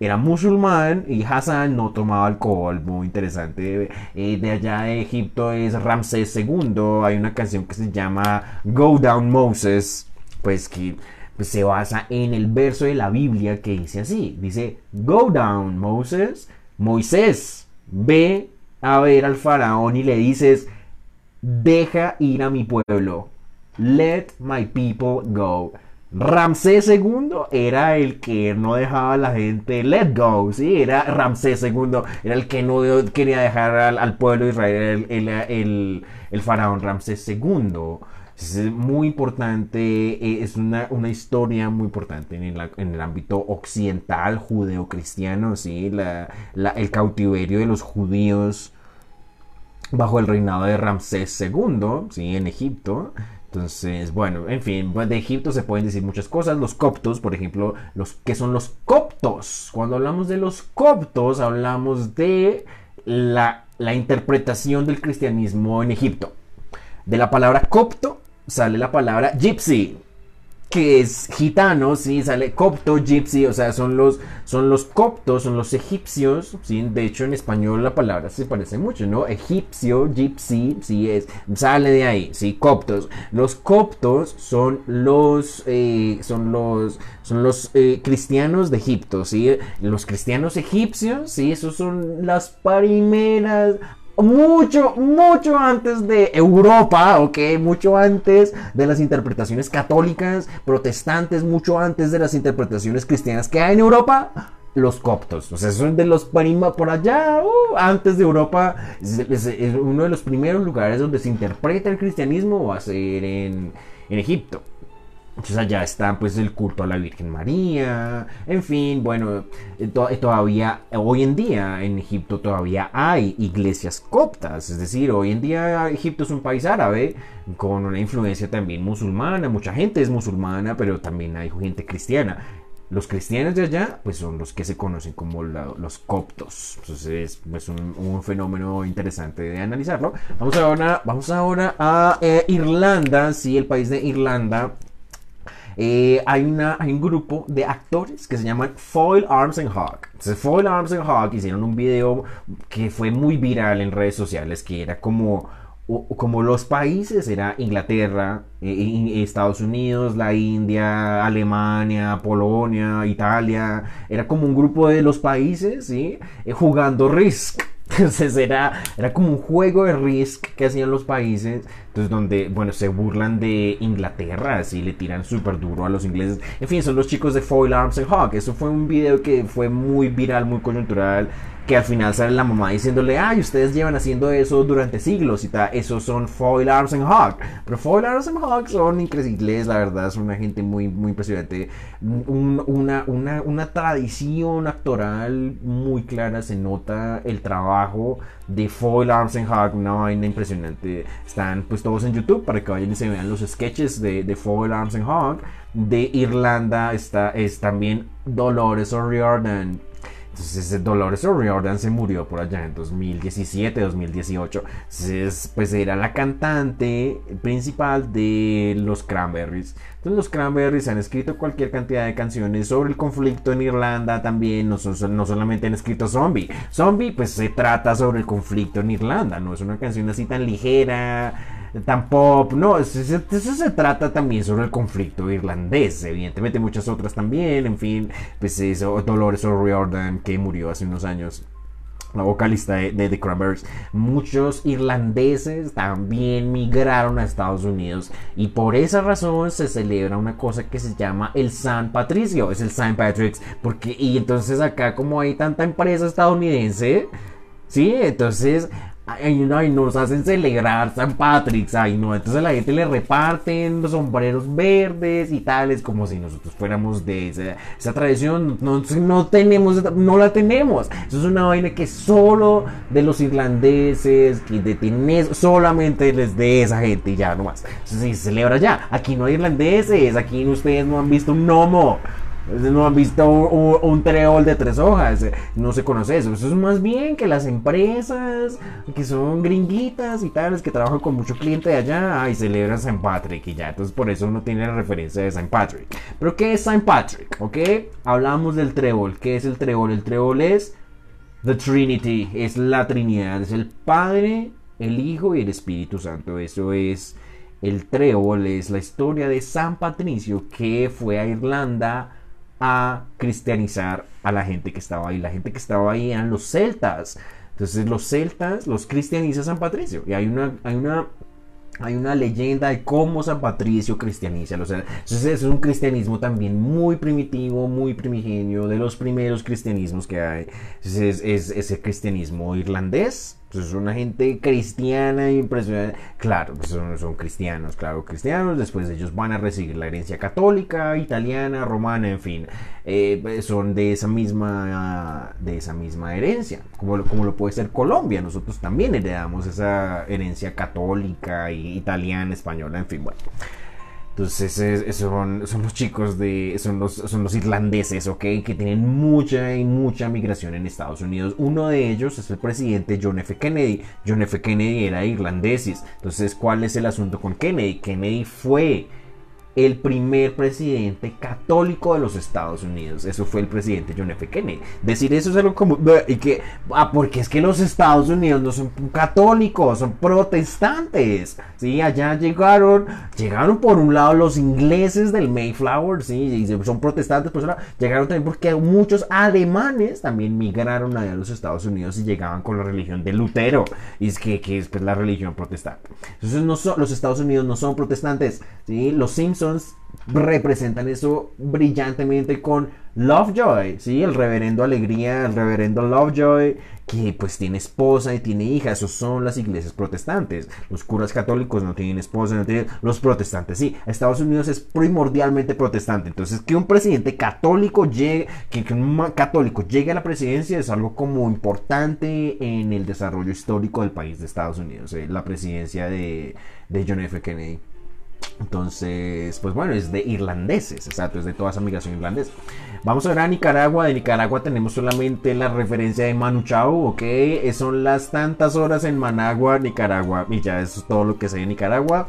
era musulmán y Hassan no tomaba alcohol, muy interesante. de allá de Egipto es Ramsés II, hay una canción que se llama Go Down Moses, pues que se basa en el verso de la Biblia que dice así, dice, Go down, Moses, Moisés, ve a ver al faraón y le dices, deja ir a mi pueblo, let my people go. Ramsés II era el que no dejaba a la gente let go, ¿sí? Era Ramsés II, era el que no quería dejar al, pueblo de Israel, el, el, el faraón Ramsés II. Es muy importante, eh, es una, historia muy importante en el, ámbito occidental judeocristiano, ¿sí? La, el cautiverio de los judíos bajo el reinado de Ramsés II, ¿sí? En Egipto. Entonces, bueno, en fin, de Egipto se pueden decir muchas cosas. Los coptos, por ejemplo, los que son los coptos. Cuando hablamos de los coptos, hablamos de la, la interpretación del cristianismo en Egipto. De la palabra copto sale la palabra gypsy, que es gitano, sí, sale copto, gypsy, o sea, son los, son los coptos, son los egipcios, sí, de hecho en español la palabra se parece mucho, ¿no? Egipcio, gypsy, sí, es, sale de ahí, sí, coptos. Los coptos son los, eh, son los, son los eh, cristianos de Egipto, sí, los cristianos egipcios, sí, esos son las primeras mucho, mucho antes de Europa, ok, mucho antes de las interpretaciones católicas, protestantes, mucho antes de las interpretaciones cristianas que hay en Europa, los coptos. O sea, son de los prima por allá, uh, antes de Europa. Es, uno de los primeros lugares donde se interpreta el cristianismo va a ser en, en Egipto. Entonces allá está pues el culto a la Virgen María, en fin, bueno, eh, eh, todavía, hoy en día en Egipto todavía hay iglesias coptas, es decir, hoy en día Egipto es un país árabe con una influencia también musulmana, mucha gente es musulmana, pero también hay gente cristiana. Los cristianos de allá, pues son los que se conocen como los coptos. Entonces es pues, un, fenómeno interesante de analizarlo. Vamos ahora, vamos ahora a eh, Irlanda. Sí, el país de Irlanda eh, hay, una, hay un grupo de actores que se llaman Foil Arms and Hawk. Entonces, Foil Arms and Hawk hicieron un video que fue muy viral en redes sociales, que era como, como los países, era Inglaterra, eh, Estados Unidos, la India, Alemania, Polonia, Italia. Era como un grupo de los países, ¿sí? Eh, jugando Risk. Entonces era, era como un juego de Risk que hacían los países. Entonces donde, bueno, se burlan de Inglaterra, así le tiran súper duro a los ingleses. En fin, son los chicos de Foil Arms and Hawk. Eso fue un video que fue muy viral, muy coyuntural que al final sale la mamá diciéndole, ay, ustedes llevan haciendo eso durante siglos y tal, esos son Foil Arms and Hawk. Pero Foil Arms and Hawk son increíbles, la verdad, son una gente muy, muy impresionante. una, una, una tradición actoral muy clara, se nota el trabajo de Foil Arms and Hawk, una vaina impresionante. Están pues todos en YouTube para que vayan y se vean los sketches de, de Foil Arms and Hawk. De Irlanda está, es también Dolores O'Riordan entonces Dolores O'Riordan se murió por allá en 2017, 2018. Entonces, pues era la cantante principal de los Cranberries. Entonces los Cranberries han escrito cualquier cantidad de canciones sobre el conflicto en Irlanda también, no, no solamente han escrito Zombie. Zombie pues se trata sobre el conflicto en Irlanda, no es una canción así tan ligera tan pop, no, eso, se trata también sobre el conflicto irlandés, evidentemente muchas otras también, en fin, pues eso, Dolores O'Riordan que murió hace unos años la vocalista de, The Cranberries. Muchos irlandeses también migraron a Estados Unidos y por esa razón se celebra una cosa que se llama el San Patricio, es el San Patrick's, porque y entonces acá como hay tanta empresa estadounidense, sí, entonces Ay, no, nos hacen celebrar San Patrick's, ay no, entonces la gente le reparten los sombreros verdes y tales, como si nosotros fuéramos de esa, tradición, no, tenemos, no la tenemos, eso es una vaina que solo de los irlandeses, que de solamente les de esa gente ya nomás, eso se celebra ya, aquí no hay irlandeses, aquí ustedes no han visto un gnomo, no han visto un, treol de tres hojas, no se conoce eso. Eso es más bien que las empresas que son gringuitas y tales que trabajan con mucho cliente de allá y celebran San Patrick y ya. Entonces por eso uno tiene la referencia de San Patrick. Pero ¿qué es San Patrick? ¿Ok? Hablamos del trébol. ¿Qué es el trébol? El trébol es The Trinity, es la Trinidad, es el Padre, el Hijo y el Espíritu Santo. Eso es el trébol, es la historia de San Patricio que fue a Irlanda a cristianizar a la gente que estaba ahí. La gente que estaba ahí eran los celtas. Entonces los celtas los cristianiza San Patricio. Y hay una, hay una, hay una leyenda de cómo San Patricio cristianiza. O sea, entonces es un cristianismo también muy primitivo, muy primigenio, de los primeros cristianismos que hay. Entonces es, es ese cristianismo irlandés es una gente cristiana impresionante. Claro, pues, son, son, cristianos, claro, cristianos. Después ellos van a recibir la herencia católica, italiana, romana, en fin. Eh, pues, son de esa misma, de esa misma herencia, como, como lo puede ser Colombia. Nosotros también heredamos esa herencia católica, italiana, española, en fin, bueno. Entonces son, los chicos de, son los, son los irlandeses, ¿ok? Que tienen mucha y mucha migración en Estados Unidos. Uno de ellos es el presidente John F. Kennedy. John F. Kennedy era irlandés. Entonces, ¿cuál es el asunto con Kennedy? Kennedy fue el primer presidente católico de los Estados Unidos. Eso fue el presidente John F. Kennedy. Decir eso es algo como... Y que, ah, porque es que los Estados Unidos no son católicos, son protestantes. Sí, allá llegaron, llegaron por un lado los ingleses del Mayflower, sí, y son protestantes, ahora llegaron también porque muchos alemanes también migraron allá a los Estados Unidos y llegaban con la religión de Lutero. Y es que, que es pues, la religión protestante. Entonces no son, los Estados Unidos no son protestantes, sí, los Simpsons Representan eso brillantemente con Lovejoy, ¿sí? El reverendo Alegría, el reverendo Lovejoy, que pues tiene esposa y tiene hija, esos son las iglesias protestantes. Los curas católicos no tienen esposa, no tienen... Los protestantes sí. Estados Unidos es primordialmente protestante. Entonces, que un presidente católico llegue, que, un católico llegue a la presidencia es algo como importante en el desarrollo histórico del país de Estados Unidos, eh, la presidencia de, de John F. Kennedy. Entonces, pues bueno, es de irlandeses, exacto, es de toda esa migración irlandesa. Vamos a ver a Nicaragua. De Nicaragua tenemos solamente la referencia de Manu Chao, ok. Son las tantas horas en Managua, Nicaragua. Y ya eso es todo lo que sé de Nicaragua.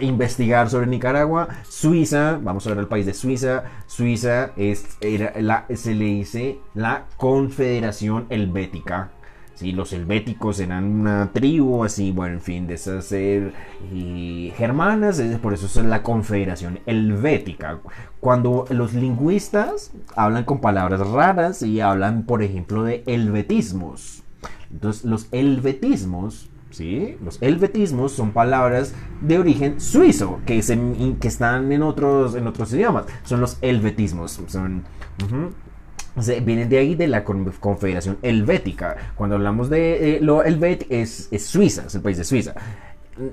Investigar sobre Nicaragua. Suiza, vamos a ver el país de Suiza. Suiza es, la, se le dice la Confederación Helvética ¿sí? Los helvéticos eran una tribu, así, bueno, en fin, de esas ser y germanas, por eso es la confederación helvética. Cuando los lingüistas hablan con palabras raras y hablan, por ejemplo, de helvetismos. Entonces, los helvetismos ¿sí? Los helvetismos son palabras de origen suizo que, se, que están en otros, en otros idiomas. Son los helvetismos. Son, vienen de ahí de la Confederación Helvética. Cuando hablamos de eh, lo helvético, es, Suiza, es el país de Suiza.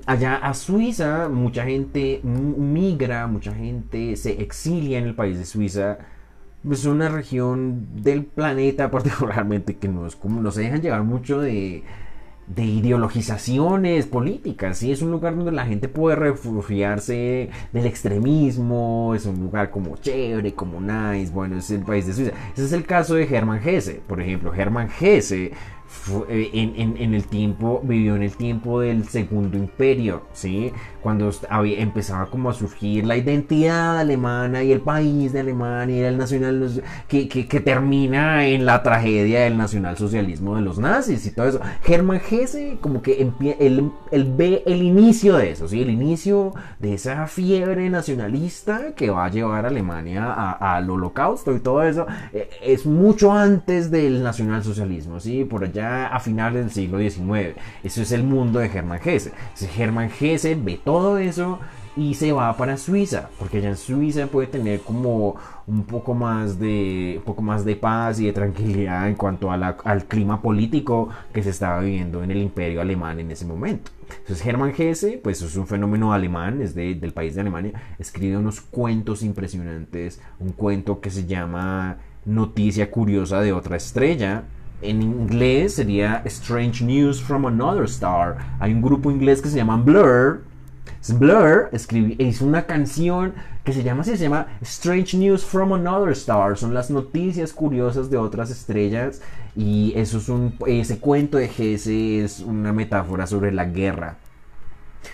Allá a Suiza, mucha gente migra, mucha gente se exilia en el país de Suiza. Es una región del planeta, [laughs] particularmente, que no, es como, no se dejan llevar mucho de, de ideologizaciones políticas, ¿sí? Es un lugar donde la gente puede refugiarse del extremismo, es un lugar como chévere, como nice, bueno, es el país de Suiza. Ese es el caso de Hermann Hesse, por ejemplo. Hermann Hesse eh, en, el tiempo, vivió en el tiempo del Segundo Imperio, ¿sí? Cuando empezaba como a surgir la identidad alemana y el país de Alemania y el nacional que, que, termina en la tragedia del nacionalsocialismo de los nazis y todo eso. Hermann Hesse como que él, ve el inicio de eso, ¿sí? El inicio de esa fiebre nacionalista que va a llevar a Alemania al holocausto y todo eso. Eh, es mucho antes del nacionalsocialismo, ¿sí? Por allá a finales del siglo XIX. Eso es el mundo de Hermann Hesse. Hermann Hesse ve todo eso y se va para Suiza, porque allá en Suiza puede tener como un poco más de un poco más de paz y de tranquilidad en cuanto al clima político que se estaba viviendo en el Imperio alemán en ese momento. Entonces Hermann Hesse, pues es un fenómeno alemán, es del país de Alemania, escribe unos cuentos impresionantes, un cuento que se llama Noticia curiosa de otra estrella, en inglés sería Strange News from Another Star. Hay un grupo inglés que se llama Blur. Blur hizo una canción que se llama se llama Strange News from Another Star. Son las noticias curiosas de otras estrellas. Y eso es un, ese cuento de Gese es una metáfora sobre la guerra.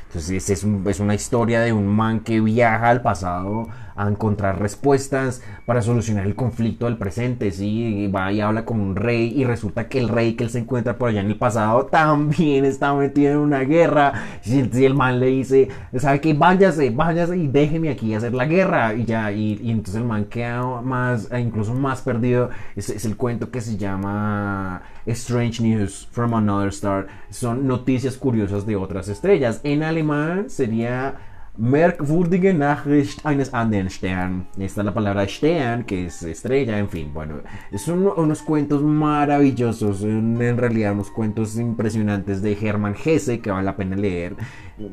Entonces es, es, una historia de un man que viaja al pasado a encontrar respuestas para solucionar el conflicto del presente, ¿sí? Y va y habla con un rey y resulta que el rey que él se encuentra por allá en el pasado [laughs] también está metido en una guerra. Y el man le dice, ¿sabe qué? Váyase, váyase y déjeme aquí hacer la guerra. Y ya, y, entonces el man queda más, incluso más perdido. Es el cuento que se llama Strange News from Another Star. Son noticias curiosas de otras estrellas. En alemán sería Merkwürdige Nachricht eines anderen Stern. Esta es la palabra Stern, que es estrella, en fin. Bueno, son unos cuentos maravillosos, en realidad unos cuentos impresionantes de Hermann Hesse que vale la pena leer.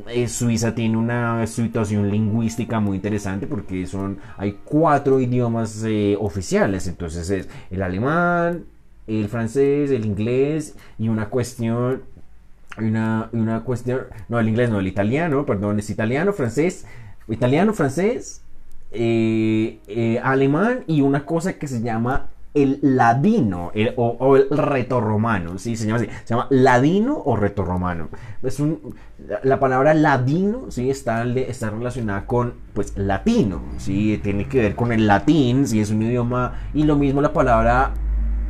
Eh, Suiza tiene una situación lingüística muy interesante porque son, hay cuatro idiomas eh, oficiales, entonces es el alemán, el francés, el inglés y una cuestión una, una cuestión, no, el inglés no, el italiano, perdón, es italiano, francés, italiano, francés, eh, eh, alemán y una cosa que se llama el ladino o, el retorromano, ¿sí? Se llama así, se llama ladino o retorromano. Es un, la, palabra ladino, ¿sí? Está, está relacionada con, pues, latino, ¿sí? Tiene que ver con el latín, ¿sí? Es un idioma, y lo mismo la palabra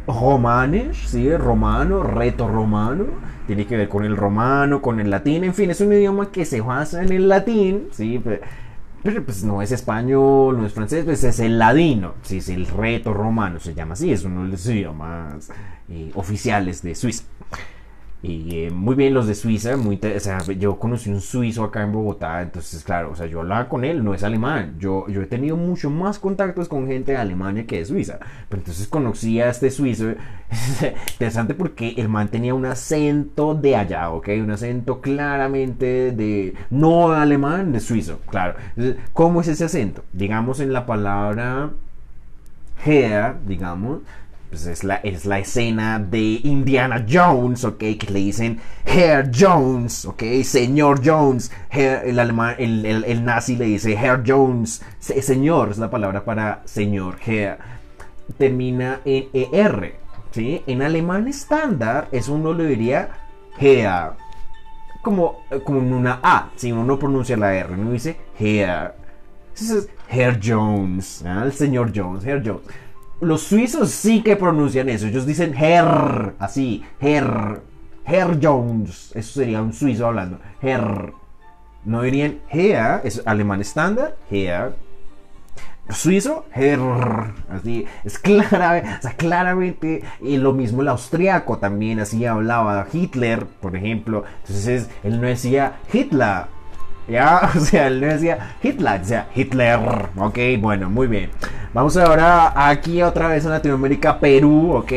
romanes, ¿sí? Romano, retorromano tiene que ver con el romano, con el latín, en fin, es un idioma que se basa en el latín, ¿sí? Pero, pues no es español, no es francés, pues es el ladino, ¿sí? es el reto romano, se llama así, es uno de los idiomas eh, oficiales de Suiza. Eh, muy bien los de Suiza, muy yo conocí un suizo acá en Bogotá, entonces claro, o sea, yo hablaba con él, no es alemán, yo, yo he tenido mucho más contactos con gente de Alemania que de Suiza, pero entonces conocí a este suizo, [laughs] interesante porque el man tenía un acento de allá, ¿ok? Un acento claramente de, no alemán, de suizo, claro. ¿cómo es ese acento? Digamos en la palabra Her, digamos, pues es la, es la escena de Indiana Jones, ¿ok? Que le dicen Herr Jones, ¿ok? Señor Jones. el, alemán, el, el, nazi le dice Herr Jones. señor es la palabra para señor. Herr. Termina en ER, ¿sí? En alemán estándar, eso uno le diría Herr. Como, como en una A, si uno no pronuncia la R, uno dice Herr. es Herr Jones, ¿ah? el señor Jones, Herr Jones. Los suizos sí que pronuncian eso. Ellos dicen Herr, así, Herr. Herr Jones. Eso sería un suizo hablando. Herr. No dirían Herr, es alemán estándar, Herr. Suizo, Herr. Así, es clara, o sea, claramente. Y lo mismo el austriaco también, así hablaba Hitler, por ejemplo. Entonces él no decía Hitler. Ya, [laughs] o sea, él decía Hitler, decía Hitler. Ok, bueno, muy bien. Vamos ahora aquí otra vez a Latinoamérica, Perú, ok.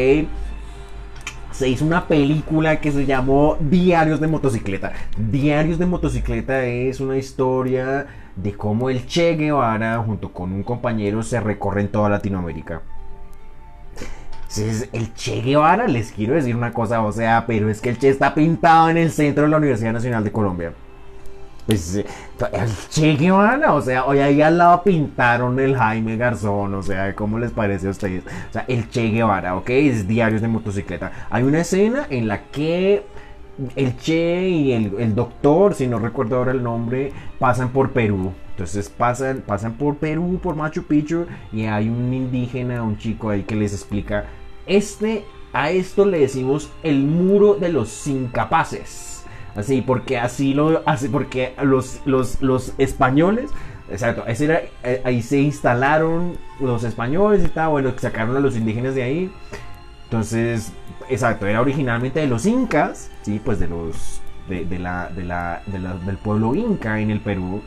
Se hizo una película que se llamó Diarios de Motocicleta. Diarios de Motocicleta es una historia de cómo el Che Guevara junto con un compañero se recorren toda Latinoamérica. Entonces, el Che Guevara, les quiero decir una cosa, o sea, pero es que el Che está pintado en el centro de la Universidad Nacional de Colombia. Pues el Che Guevara, o sea, hoy ahí al lado pintaron el Jaime Garzón, o sea, ¿cómo les parece a ustedes? O sea, el Che Guevara, ¿ok? Es diarios de motocicleta. Hay una escena en la que el Che y el, doctor, si no recuerdo ahora el nombre, pasan por Perú. Entonces pasan, pasan por Perú, por Machu Picchu, y hay un indígena, un chico ahí que les explica, este, a esto le decimos el muro de los incapaces. Así, porque así lo hace, porque los, los, los españoles, exacto, eh, ahí se instalaron los españoles y tal, bueno, sacaron a los indígenas de ahí. Entonces, exacto, era originalmente de los incas, sí, pues de los, de, de la, de la, del pueblo inca en el Perú.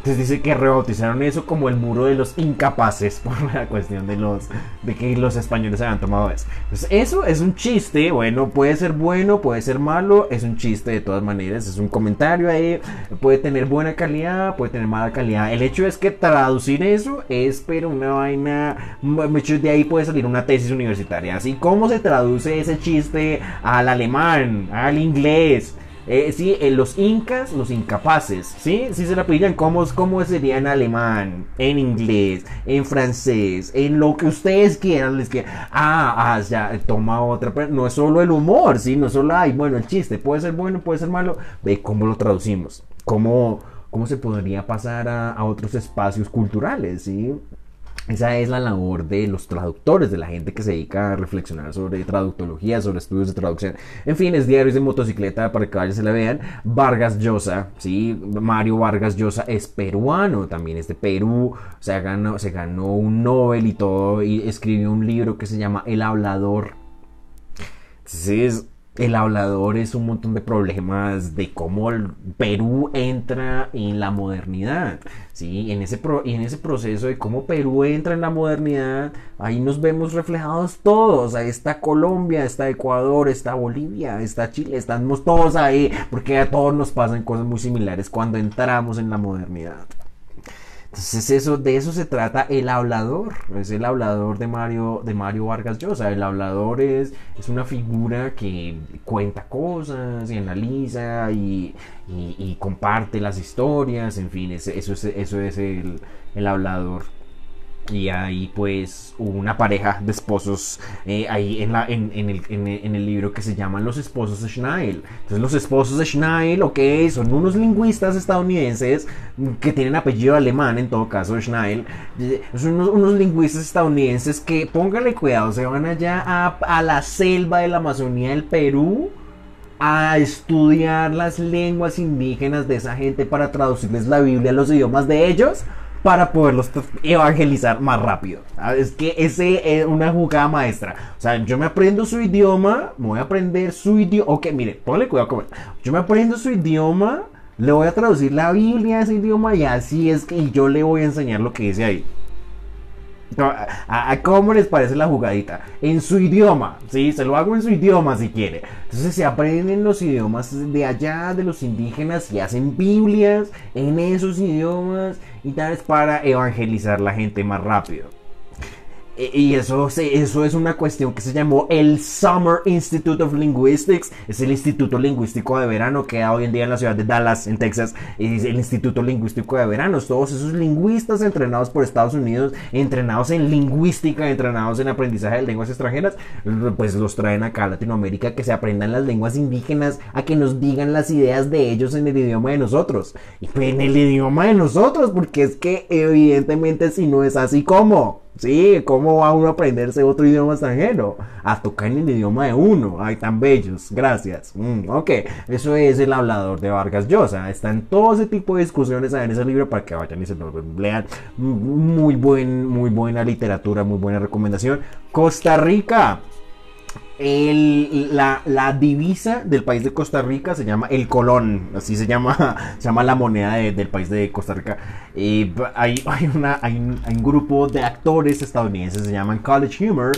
Entonces dice que rebautizaron eso como el muro de los incapaces [laughs] por la cuestión de los de que los españoles habían tomado eso. Entonces eso es un chiste, bueno, puede ser bueno, puede ser malo, es un chiste de todas maneras, es un comentario ahí, puede tener buena calidad, puede tener mala calidad. El hecho es que traducir eso es pero una vaina, de ahí puede salir una tesis universitaria. Así como se traduce ese chiste al alemán, al inglés, eh, sí, en los incas, los incapaces, ¿sí? Si se la pillan, ¿cómo, ¿cómo sería en alemán, en inglés, en francés, en lo que ustedes quieran? Les que ah, ah, ya, toma otra, pero no es solo el humor, ¿sí? No es solo, ay, bueno, el chiste, puede ser bueno, puede ser malo, ve cómo lo traducimos, cómo, cómo se podría pasar a, a otros espacios culturales, ¿sí? Esa es la labor de los traductores, de la gente que se dedica a reflexionar sobre traductología, sobre estudios de traducción. En fin, es diarios de motocicleta para que vayan se la vean. Vargas Llosa, ¿sí? Mario Vargas Llosa es peruano, también es de Perú. Se ganó, un Nobel y todo, y escribió un libro que se llama El Hablador. Entonces, el hablador es un montón de problemas de cómo el Perú entra en la modernidad, ¿sí? En ese, en ese proceso de cómo Perú entra en la modernidad, ahí nos vemos reflejados todos, ahí está Colombia, está Ecuador, está Bolivia, está Chile, estamos todos ahí, porque a todos nos pasan cosas muy similares cuando entramos en la modernidad. Entonces eso, de eso se trata el hablador, es el hablador de Mario, de Mario Vargas Llosa. El hablador es, es una figura que cuenta cosas y analiza y, comparte las historias, en fin, eso es, eso es el, el hablador. Y ahí pues una pareja de esposos eh, ahí en, el, en, el, libro que se llaman Los Esposos de Schneil. Entonces los esposos de Schneil, ok, son unos lingüistas estadounidenses que tienen apellido alemán en todo caso, Schneil. Son unos, unos lingüistas estadounidenses que, póngale cuidado, se van allá a, a la selva de la Amazonía del Perú a estudiar las lenguas indígenas de esa gente para traducirles la Biblia a los idiomas de ellos para poderlos evangelizar más rápido. Ah, es que ese es una jugada maestra. O sea, yo me aprendo su idioma, me voy a aprender su idioma. Ok, mire, ponle cuidado con Yo me aprendo su idioma, le voy a traducir la Biblia a ese idioma y así es que yo le voy a enseñar lo que dice ahí. ¿A, cómo les parece la jugadita? En su idioma, ¿sí? Se lo hago en su idioma si quiere. Entonces se aprenden los idiomas de allá, de los indígenas, y hacen Biblias en esos idiomas y tal es para evangelizar la gente más rápido. E, y eso, eso es una cuestión que se llamó el Summer Institute of Linguistics. Es el Instituto Lingüístico de Verano que hoy en día en la ciudad de Dallas, en Texas. Es el Instituto Lingüístico de Verano. Todos esos lingüistas entrenados por Estados Unidos, entrenados en lingüística, entrenados en aprendizaje de lenguas extranjeras, pues los traen acá a Latinoamérica que se aprendan las lenguas indígenas, a que nos digan las ideas de ellos en el idioma de nosotros. Y pues en el idioma de nosotros, porque es que evidentemente si no es así como... Sí, ¿cómo va uno a aprenderse otro idioma extranjero? A tocar en el idioma de uno. Ay, tan bellos. Gracias. Mm, ok, eso es el hablador de Vargas Llosa. Está en todo ese tipo de discusiones en ese libro para que vayan y se lo lean. Muy, buen, muy buena literatura, muy buena recomendación. Costa Rica la, divisa del país de Costa Rica se llama el colón, así se llama, [laughs] se llama la moneda del país de Costa Rica. Y hay, una, hay, un, hay un grupo de actores estadounidenses, se llaman College Humor,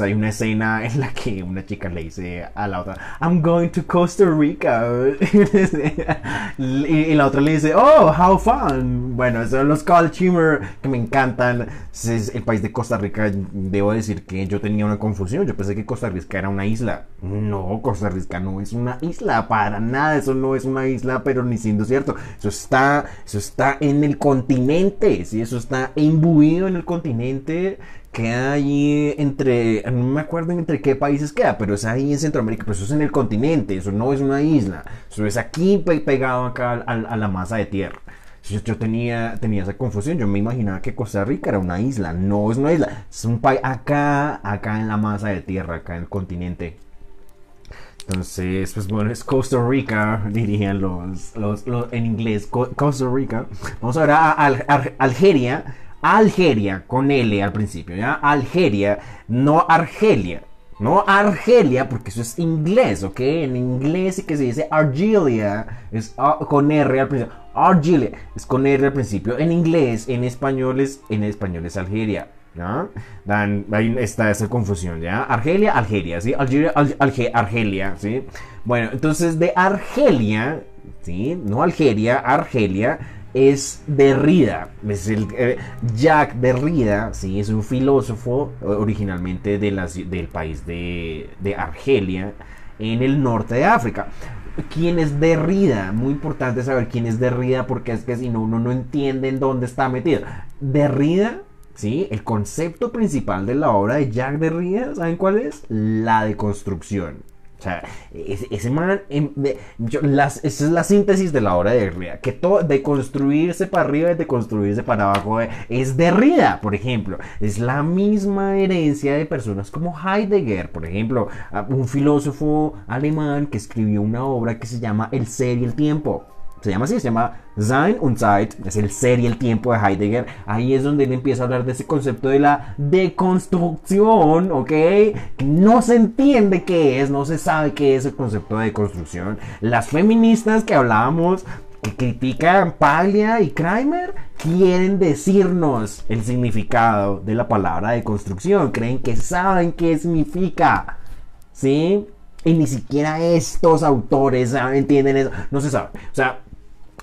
hay una escena en la que una chica le dice a la otra, I'm going to Costa Rica. [laughs] y, la otra le dice, oh, how fun. Bueno, son los college humor que me encantan. Es el país de Costa Rica. Debo decir que yo tenía una confusión. Yo pensé que Costa Rica era una isla. No, Costa Rica no es una isla. Para nada, eso no es una isla, pero ni siendo cierto. Eso está, eso está en el continente. Sí, eso está imbuido en el continente queda allí entre, no me acuerdo entre qué países queda, pero es ahí en Centroamérica, pero eso es en el continente, eso no es una isla, eso es aquí pegado acá a, la masa de tierra. Yo, yo, tenía, tenía esa confusión, yo me imaginaba que Costa Rica era una isla, no es una isla, es un país acá, acá en la masa de tierra, acá en el continente. Entonces, pues bueno, es Costa Rica, [laughs] dirían los, los, en inglés, Costa Rica. Vamos a ver a, a Algeria. Algeria, con L al principio, ¿ya? Algeria, no Argelia. No Argelia, porque eso es inglés, ¿ok? En inglés sí que se dice Argelia, es con R al principio. Argelia, es con R al principio. En inglés, en español es, en español es Algeria. ¿ya? Dan, ahí está esa confusión, ¿ya? Argelia, Algeria, ¿sí? Algeria, Argelia, ¿sí? Bueno, entonces de Argelia, ¿sí? No Algeria, Argelia es Derrida. Es el, eh, Jack Derrida, sí, es un filósofo originalmente de del país de, Argelia, en el norte de África. ¿Quién es Derrida? Muy importante saber quién es Derrida porque es que si no, uno no entiende en dónde está metido. Derrida, ¿sí? El concepto principal de la obra de Jack Derrida, ¿saben cuál es? La deconstrucción. O sea, ese, man, em, esa es la síntesis de la obra de Derrida, que todo, de construirse para arriba y de construirse para abajo eh, es Derrida, por ejemplo. Es la misma herencia de personas como Heidegger, por ejemplo, un filósofo alemán que escribió una obra que se llama El ser y el tiempo se llama así, se llama Sein und Zeit, es el ser y el tiempo de Heidegger. Ahí es donde él empieza a hablar de ese concepto de la deconstrucción, ¿ok? No se entiende qué es, no se sabe qué es el concepto de deconstrucción. Las feministas que hablábamos, que critican Paglia y Kramer, quieren decirnos el significado de la palabra deconstrucción. Creen que saben qué significa, ¿sí? Y ni siquiera estos autores entienden eso. No se sabe. O sea,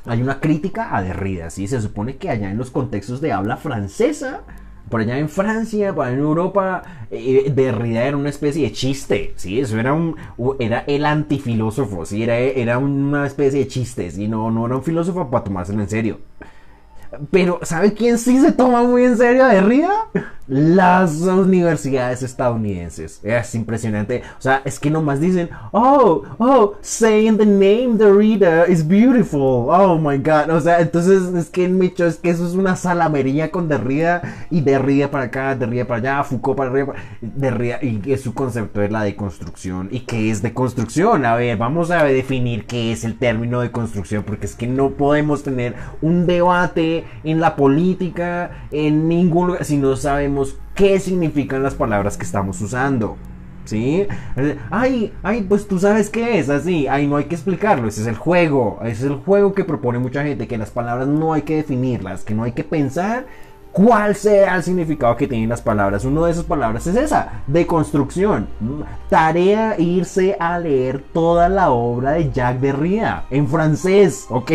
hay una crítica a Derrida, ¿sí? Se supone que allá en los contextos de habla francesa, por allá en Francia, por allá en Europa, eh, Derrida era una especie de chiste, ¿sí? Eso era un, era el antifilósofo, ¿sí? Era, era una especie de chiste, ¿sí? No, no era un filósofo para tomárselo en serio. Pero, ¿sabe quién sí se toma muy en serio a Derrida? Las universidades estadounidenses. Es impresionante. O sea, es que nomás dicen, oh, oh, saying the name the reader is beautiful. Oh my god. O sea, entonces es que Micho, es que eso es una salamería con Derrida y Derrida para acá, Derrida para allá, Foucault para arriba, Derrida, y es su concepto de la deconstrucción. ¿Y qué es deconstrucción? A ver, vamos a definir qué es el término de construcción, porque es que no podemos tener un debate en la política, en ningún lugar, si no sabemos qué significan las palabras que estamos usando. ¿Sí? Ay, ay, pues tú sabes qué es, así, ay, no hay que explicarlo, ese es el juego, ese es el juego que propone mucha gente, que las palabras no hay que definirlas, que no hay que pensar cuál sea el significado que tienen las palabras. Una de esas palabras es esa, de construcción. Tarea irse a leer toda la obra de Jacques Derrida en francés, ¿ok?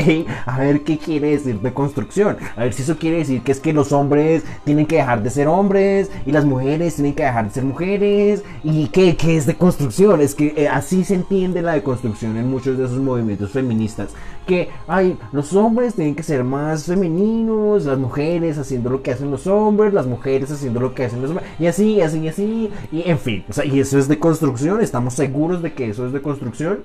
A ver qué quiere decir de construcción. A ver si eso quiere decir que es que los hombres tienen que dejar de ser hombres y las mujeres tienen que dejar de ser mujeres. ¿Y qué, qué es de construcción? Es que eh, así se entiende la deconstrucción en muchos de esos movimientos feministas. Que, ay, los hombres tienen que ser más femeninos, las mujeres haciendo lo que hacen los hombres, las mujeres haciendo lo que hacen los hombres, y así, y así, y así, y en fin, o sea, y eso es de construcción, estamos seguros de que eso es de construcción.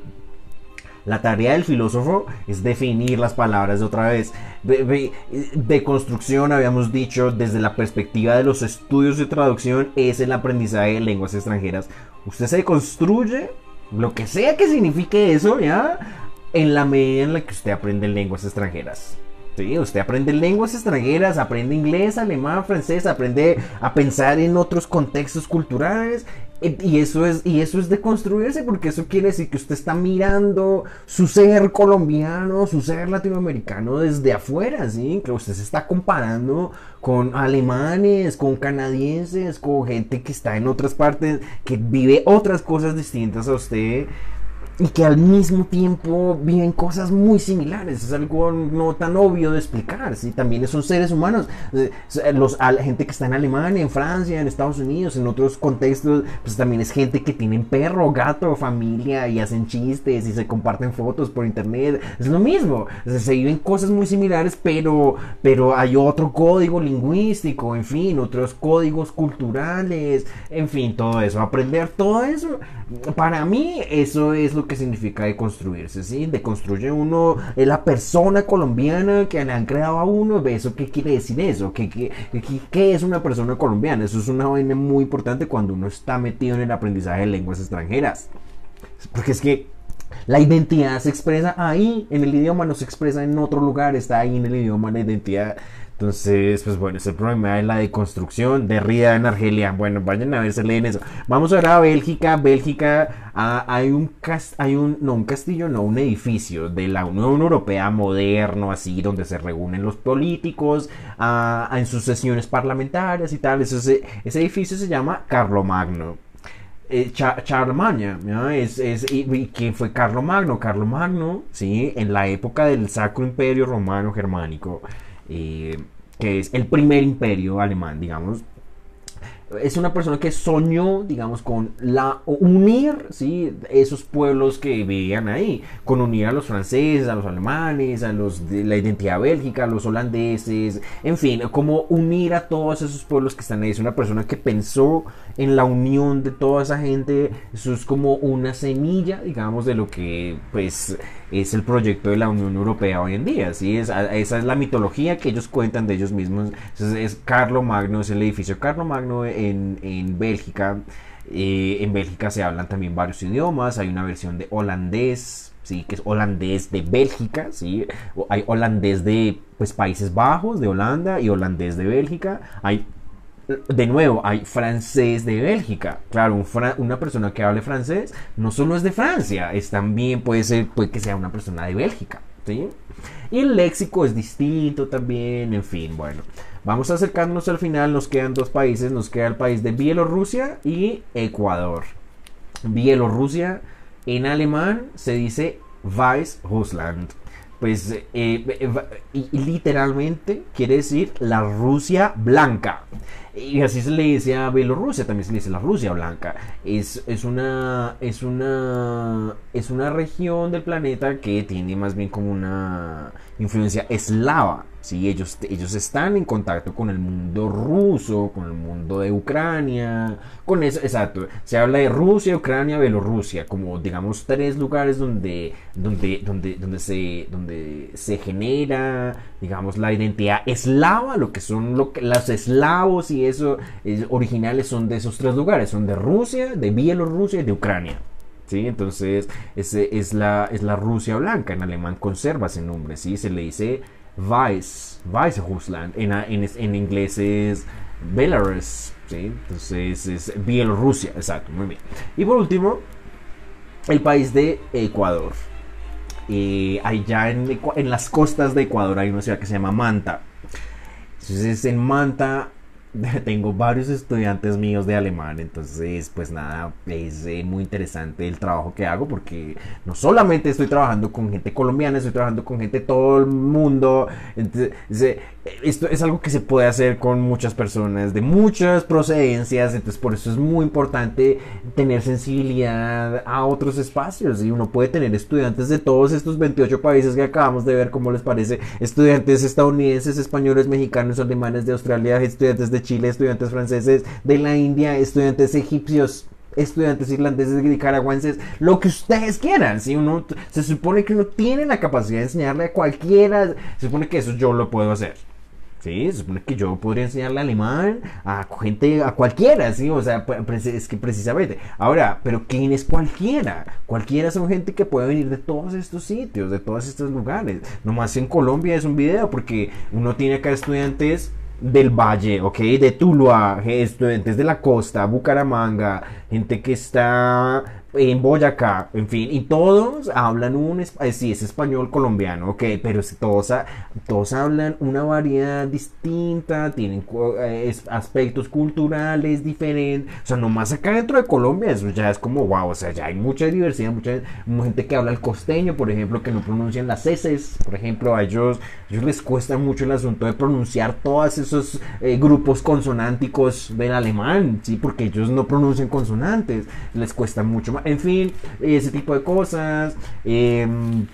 La tarea del filósofo es definir las palabras de otra vez. De, construcción, habíamos dicho, desde la perspectiva de los estudios de traducción, es el aprendizaje de lenguas extranjeras. Usted se construye, lo que sea que signifique eso, ¿ya? En la medida en la que usted aprende lenguas extranjeras. Usted aprende lenguas extranjeras, aprende inglés, alemán, francés, aprende a pensar en otros contextos culturales eh, y eso es y eso es de construirse porque eso quiere decir que usted está mirando su ser colombiano, su ser latinoamericano desde afuera, sí, que usted se está comparando con alemanes, con canadienses, con gente que está en otras partes, que vive otras cosas distintas a usted y que al mismo tiempo viven cosas muy similares. Es algo no tan obvio de explicar. ¿sí? También son seres humanos. Eh, los, la gente que está en Alemania, en Francia, en Estados Unidos, en otros contextos, pues también es gente que tienen perro, gato, familia y hacen chistes y se comparten fotos por internet. Es lo mismo. se viven cosas muy similares, pero, pero hay otro código lingüístico, en fin, otros códigos culturales, en fin, todo eso. Aprender todo eso, para mí, eso es lo que significa deconstruirse, ¿sí? Deconstruye uno, es la persona colombiana que le han creado a uno, ¿eso qué quiere decir eso? ¿Qué, qué, qué, es una persona colombiana? Eso es una vaina muy importante cuando uno está metido en el aprendizaje de lenguas extranjeras. Porque es que la identidad se expresa ahí, en el idioma no se expresa en otro lugar, está ahí en el idioma la identidad. Entonces, pues bueno, es el problema de la deconstrucción de Rida en Argelia. Bueno, vayan a ver, se leen eso. Vamos ahora a Bélgica. Bélgica, hay un hay un, no un castillo, no, un edificio de la Unión Europea moderno, así, donde se reúnen los políticos ah, en sus sesiones parlamentarias y tal. ese, ese edificio se llama Carlomagno. Eh, Charlemagne, es, es y, ¿quién fue Carlomagno? Carlomagno, sí, en la época del Sacro Imperio Romano Germánico. Eh, que es el primer imperio alemán, digamos, es una persona que soñó, digamos, con la unir, ¿sí? Esos pueblos que vivían ahí, con unir a los franceses, a los alemanes, a los de la identidad bélgica, a los holandeses, en fin, como unir a todos esos pueblos que están ahí. Es una persona que pensó en la unión de toda esa gente. Eso es como una semilla, digamos, de lo que, pues, es el proyecto de la Unión Europea hoy en día. ¿sí? Es, esa es la mitología que ellos cuentan de ellos mismos. Es Carlo Magno, es el edificio Carlo Magno en, en Bélgica. Eh, en Bélgica se hablan también varios idiomas. Hay una versión de holandés, ¿sí? que es holandés de Bélgica. ¿sí? Hay holandés de pues, Países Bajos, de Holanda, y holandés de Bélgica. Hay de nuevo, hay francés de Bélgica. Claro, una persona que hable francés no solo es de Francia, es también puede ser puede que sea una persona de Bélgica. ¿sí? Y el léxico es distinto también, en fin, bueno. Vamos acercándonos al final, nos quedan dos países, nos queda el país de Bielorrusia y Ecuador. Bielorrusia en alemán se dice Weißrussland pues eh, eh, literalmente quiere decir la Rusia blanca. Y así se le dice a Bielorrusia, también se le dice la Rusia blanca. Es, es, una, es, una, es una región del planeta que tiene más bien como una influencia eslava. ¿sí? Ellos, ellos están en contacto con el mundo ruso, con el mundo de Ucrania, con eso, exacto. Se habla de Rusia, Ucrania, Bielorrusia, como digamos tres lugares donde, donde, donde, donde, se, donde se genera, digamos, la identidad eslava, lo que son lo los eslavos y eso originales son de esos tres lugares, son de Rusia, de Bielorrusia y de Ucrania. ¿Sí? Entonces, ese es, la, es la Rusia blanca. En alemán conserva ese nombre, ¿sí? Se le dice Vice, Weißrussland, en, en, inglés es Belarus, ¿sí? entonces es Bielorrusia, exacto, muy bien. Y por último, el país de Ecuador. Eh, allá en las costas de Ecuador hay una ciudad que se llama Manta. Entonces en Manta [laughs] tengo varios estudiantes míos de alemán, entonces pues nada, es eh, muy interesante el trabajo que hago porque no solamente estoy trabajando con gente colombiana, estoy trabajando con gente de todo el mundo, entonces, eh, esto es algo que se puede hacer con muchas personas de muchas procedencias, entonces por eso es muy importante tener sensibilidad a otros espacios y uno puede tener estudiantes de todos estos 28 países que acabamos de ver, como les parece, estudiantes estadounidenses, españoles, mexicanos, alemanes de Australia, estudiantes de Chile, estudiantes franceses de la India, estudiantes egipcios, estudiantes irlandeses, nicaragüenses, lo que ustedes quieran. Si uno se supone que uno tiene la capacidad de enseñarle a cualquiera, se supone que eso yo lo puedo hacer. Sí, se supone que yo podría enseñarle alemán a gente, a cualquiera, sí, o sea, es que precisamente. Ahora, pero ¿quién es cualquiera? Cualquiera son gente que puede venir de todos estos sitios, de todos estos lugares. Nomás en Colombia es un video porque uno tiene acá estudiantes del Valle, ¿ok? De Tuluá, estudiantes de la costa, Bucaramanga, gente que está en Boyacá, en fin, y todos hablan un, eh, sí, es español colombiano, ok, pero todos, todos hablan una variedad distinta, tienen eh, aspectos culturales diferentes, o sea, nomás acá dentro de Colombia eso ya es como, wow, o sea, ya hay mucha diversidad, mucha, gente que habla el costeño, por ejemplo, que no pronuncian las S, por ejemplo, a ellos, ellos les cuesta mucho el asunto de pronunciar todos esos eh, grupos consonánticos del alemán, sí, porque ellos no pronuncian consonantes, les cuesta mucho más en fin, ese tipo de cosas. Em,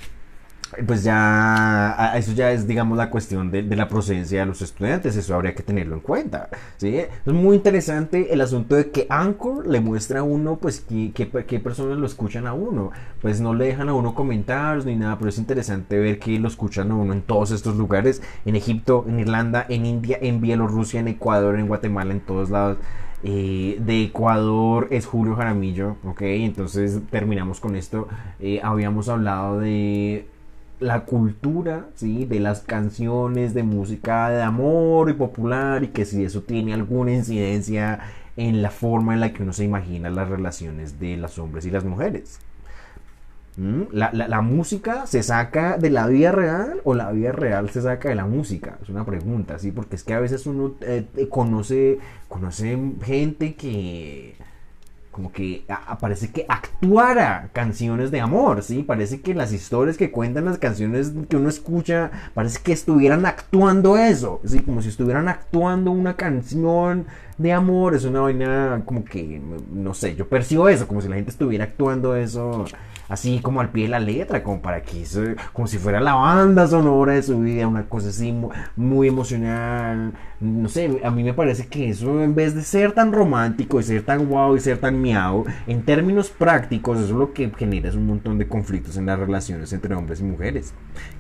pues ya, eso ya es, digamos, la cuestión de, la procedencia de los estudiantes, eso habría que tenerlo en cuenta, ¿sí? Es muy interesante el asunto de que Anchor le muestra a uno, pues, qué, personas lo escuchan a uno, pues no le dejan a uno comentarios ni nada, pero es interesante ver que lo escuchan a uno en todos estos lugares, en Egipto, en Irlanda, en India, en Bielorrusia, en Ecuador, en Guatemala, en todos lados. Eh, de Ecuador es Julio Jaramillo, ok, entonces terminamos con esto. Eh, habíamos hablado de la cultura, ¿sí? De las canciones de música de amor y popular y que si eso tiene alguna incidencia en la forma en la que uno se imagina las relaciones de los hombres y las mujeres. ¿Mm? La, música se saca de la vida real o la vida real se saca de la música? Es una pregunta, ¿sí? Porque es que a veces uno eh, conoce, conoce gente que como que parece que actuara canciones de amor, ¿sí? Parece que las historias que cuentan las canciones que uno escucha, parece que estuvieran actuando eso, ¿sí? Como si estuvieran actuando una canción de amor, es una vaina como que, no sé, yo percibo eso, como si la gente estuviera actuando eso así como al pie de la letra, como para que como si fuera la banda sonora de su vida, una cosa así muy, emocional. No sé, a mí me parece que eso en vez de ser tan romántico y ser tan guau y ser tan miau, en términos prácticos, eso lo que genera es un montón de conflictos en las relaciones entre hombres y mujeres.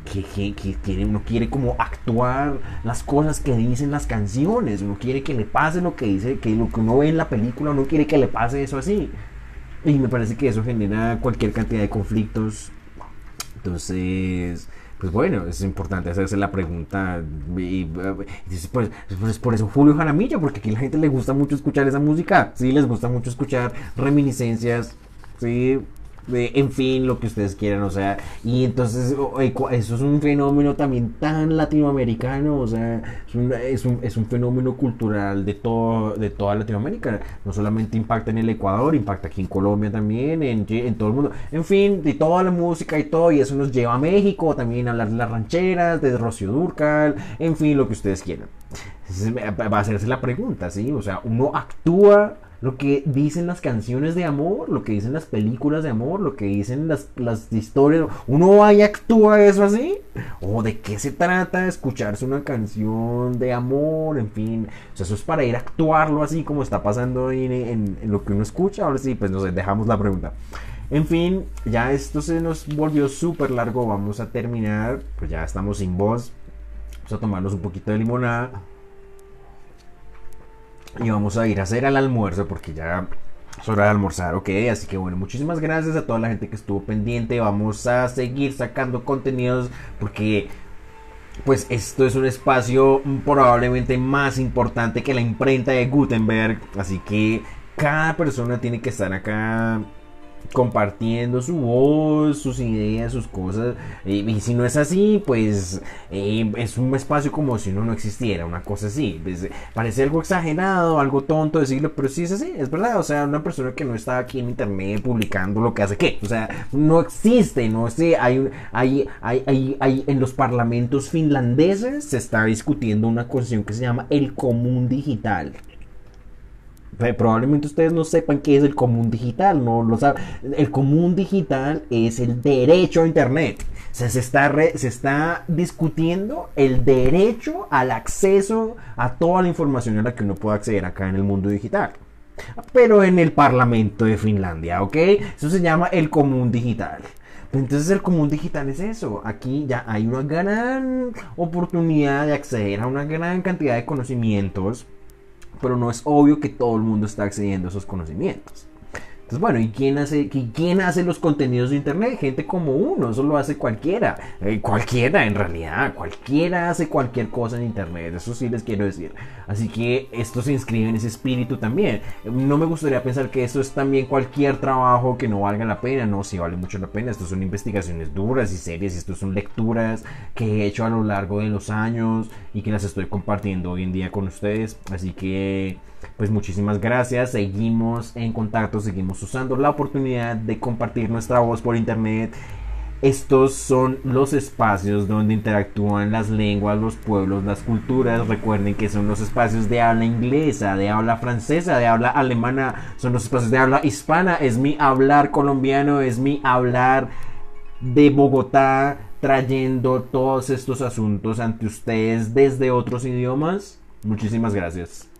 Que, que, uno quiere como actuar las cosas que dicen las canciones, uno quiere que le pase lo que dice, que lo que uno ve en la película, uno quiere que le pase eso así. Y me parece que eso genera cualquier cantidad de conflictos. Entonces, pues bueno, es importante hacerse la pregunta. Y, pues, pues, por eso Julio Jaramillo, porque aquí la gente le gusta mucho escuchar esa música. Sí, les gusta mucho escuchar reminiscencias. Sí, en fin, lo que ustedes quieran, o sea, y entonces eso es un fenómeno también tan latinoamericano, o sea, es un, es un, fenómeno cultural de, todo, de toda Latinoamérica, no solamente impacta en el Ecuador, impacta aquí en Colombia también, en, en todo el mundo, en fin, de toda la música y todo, y eso nos lleva a México, también a hablar de las rancheras, de Rocío Durcal, en fin, lo que ustedes quieran. va a hacerse la pregunta, ¿sí? O sea, uno actúa lo que dicen las canciones de amor, lo que dicen las películas de amor, lo que dicen las, las historias. Uno va y actúa eso así. ¿O de qué se trata escucharse una canción de amor? En fin. Eso es para ir a actuarlo así como está pasando en, en, lo que uno escucha. Ahora sí, pues nos dejamos la pregunta. En fin, ya esto se nos volvió súper largo. Vamos a terminar. Pues ya estamos sin voz. Vamos a tomarnos un poquito de limonada y vamos a ir a hacer el almuerzo porque ya es hora de almorzar, ok. Así que bueno, muchísimas gracias a toda la gente que estuvo pendiente. Vamos a seguir sacando contenidos porque pues esto es un espacio probablemente más importante que la imprenta de Gutenberg. Así que cada persona tiene que estar acá compartiendo su voz, sus ideas, sus cosas. y si no es así, pues eh, es un espacio como si uno no existiera, una cosa así. Pues, parece algo exagerado, algo tonto decirlo, pero sí es así, es verdad. O sea, una persona que no está aquí en internet publicando lo que hace qué. O sea, no existe, no sé. Hay, hay, hay, hay, hay en los parlamentos finlandeses se está discutiendo una cuestión que se llama el común digital probablemente ustedes no sepan qué es el común digital, no lo saben. El común digital es el derecho a Internet. Se está, se está discutiendo el derecho al acceso a toda la información a la que uno puede acceder acá en el mundo digital. Pero en el Parlamento de Finlandia, ¿ok? Eso se llama el común digital. Entonces el común digital es eso. Aquí ya hay una gran oportunidad de acceder a una gran cantidad de conocimientos pero no es obvio que todo el mundo está accediendo a esos conocimientos. Entonces, bueno, ¿y quién hace, quién hace los contenidos de Internet? Gente como uno, eso lo hace cualquiera. Eh, cualquiera, en realidad, cualquiera hace cualquier cosa en Internet, eso sí les quiero decir. Así que esto se inscribe en ese espíritu también. No me gustaría pensar que esto es también cualquier trabajo que no valga la pena, no, sí vale mucho la pena. Esto son investigaciones duras y serias, esto son lecturas que he hecho a lo largo de los años y que las estoy compartiendo hoy en día con ustedes. Así que pues muchísimas gracias, seguimos en contacto, seguimos usando la oportunidad de compartir nuestra voz por internet. Estos son los espacios donde interactúan las lenguas, los pueblos, las culturas. Recuerden que son los espacios de habla inglesa, de habla francesa, de habla alemana. Son los espacios de habla hispana. Es mi hablar colombiano, es mi hablar de Bogotá, trayendo todos estos asuntos ante ustedes desde otros idiomas. Muchísimas gracias.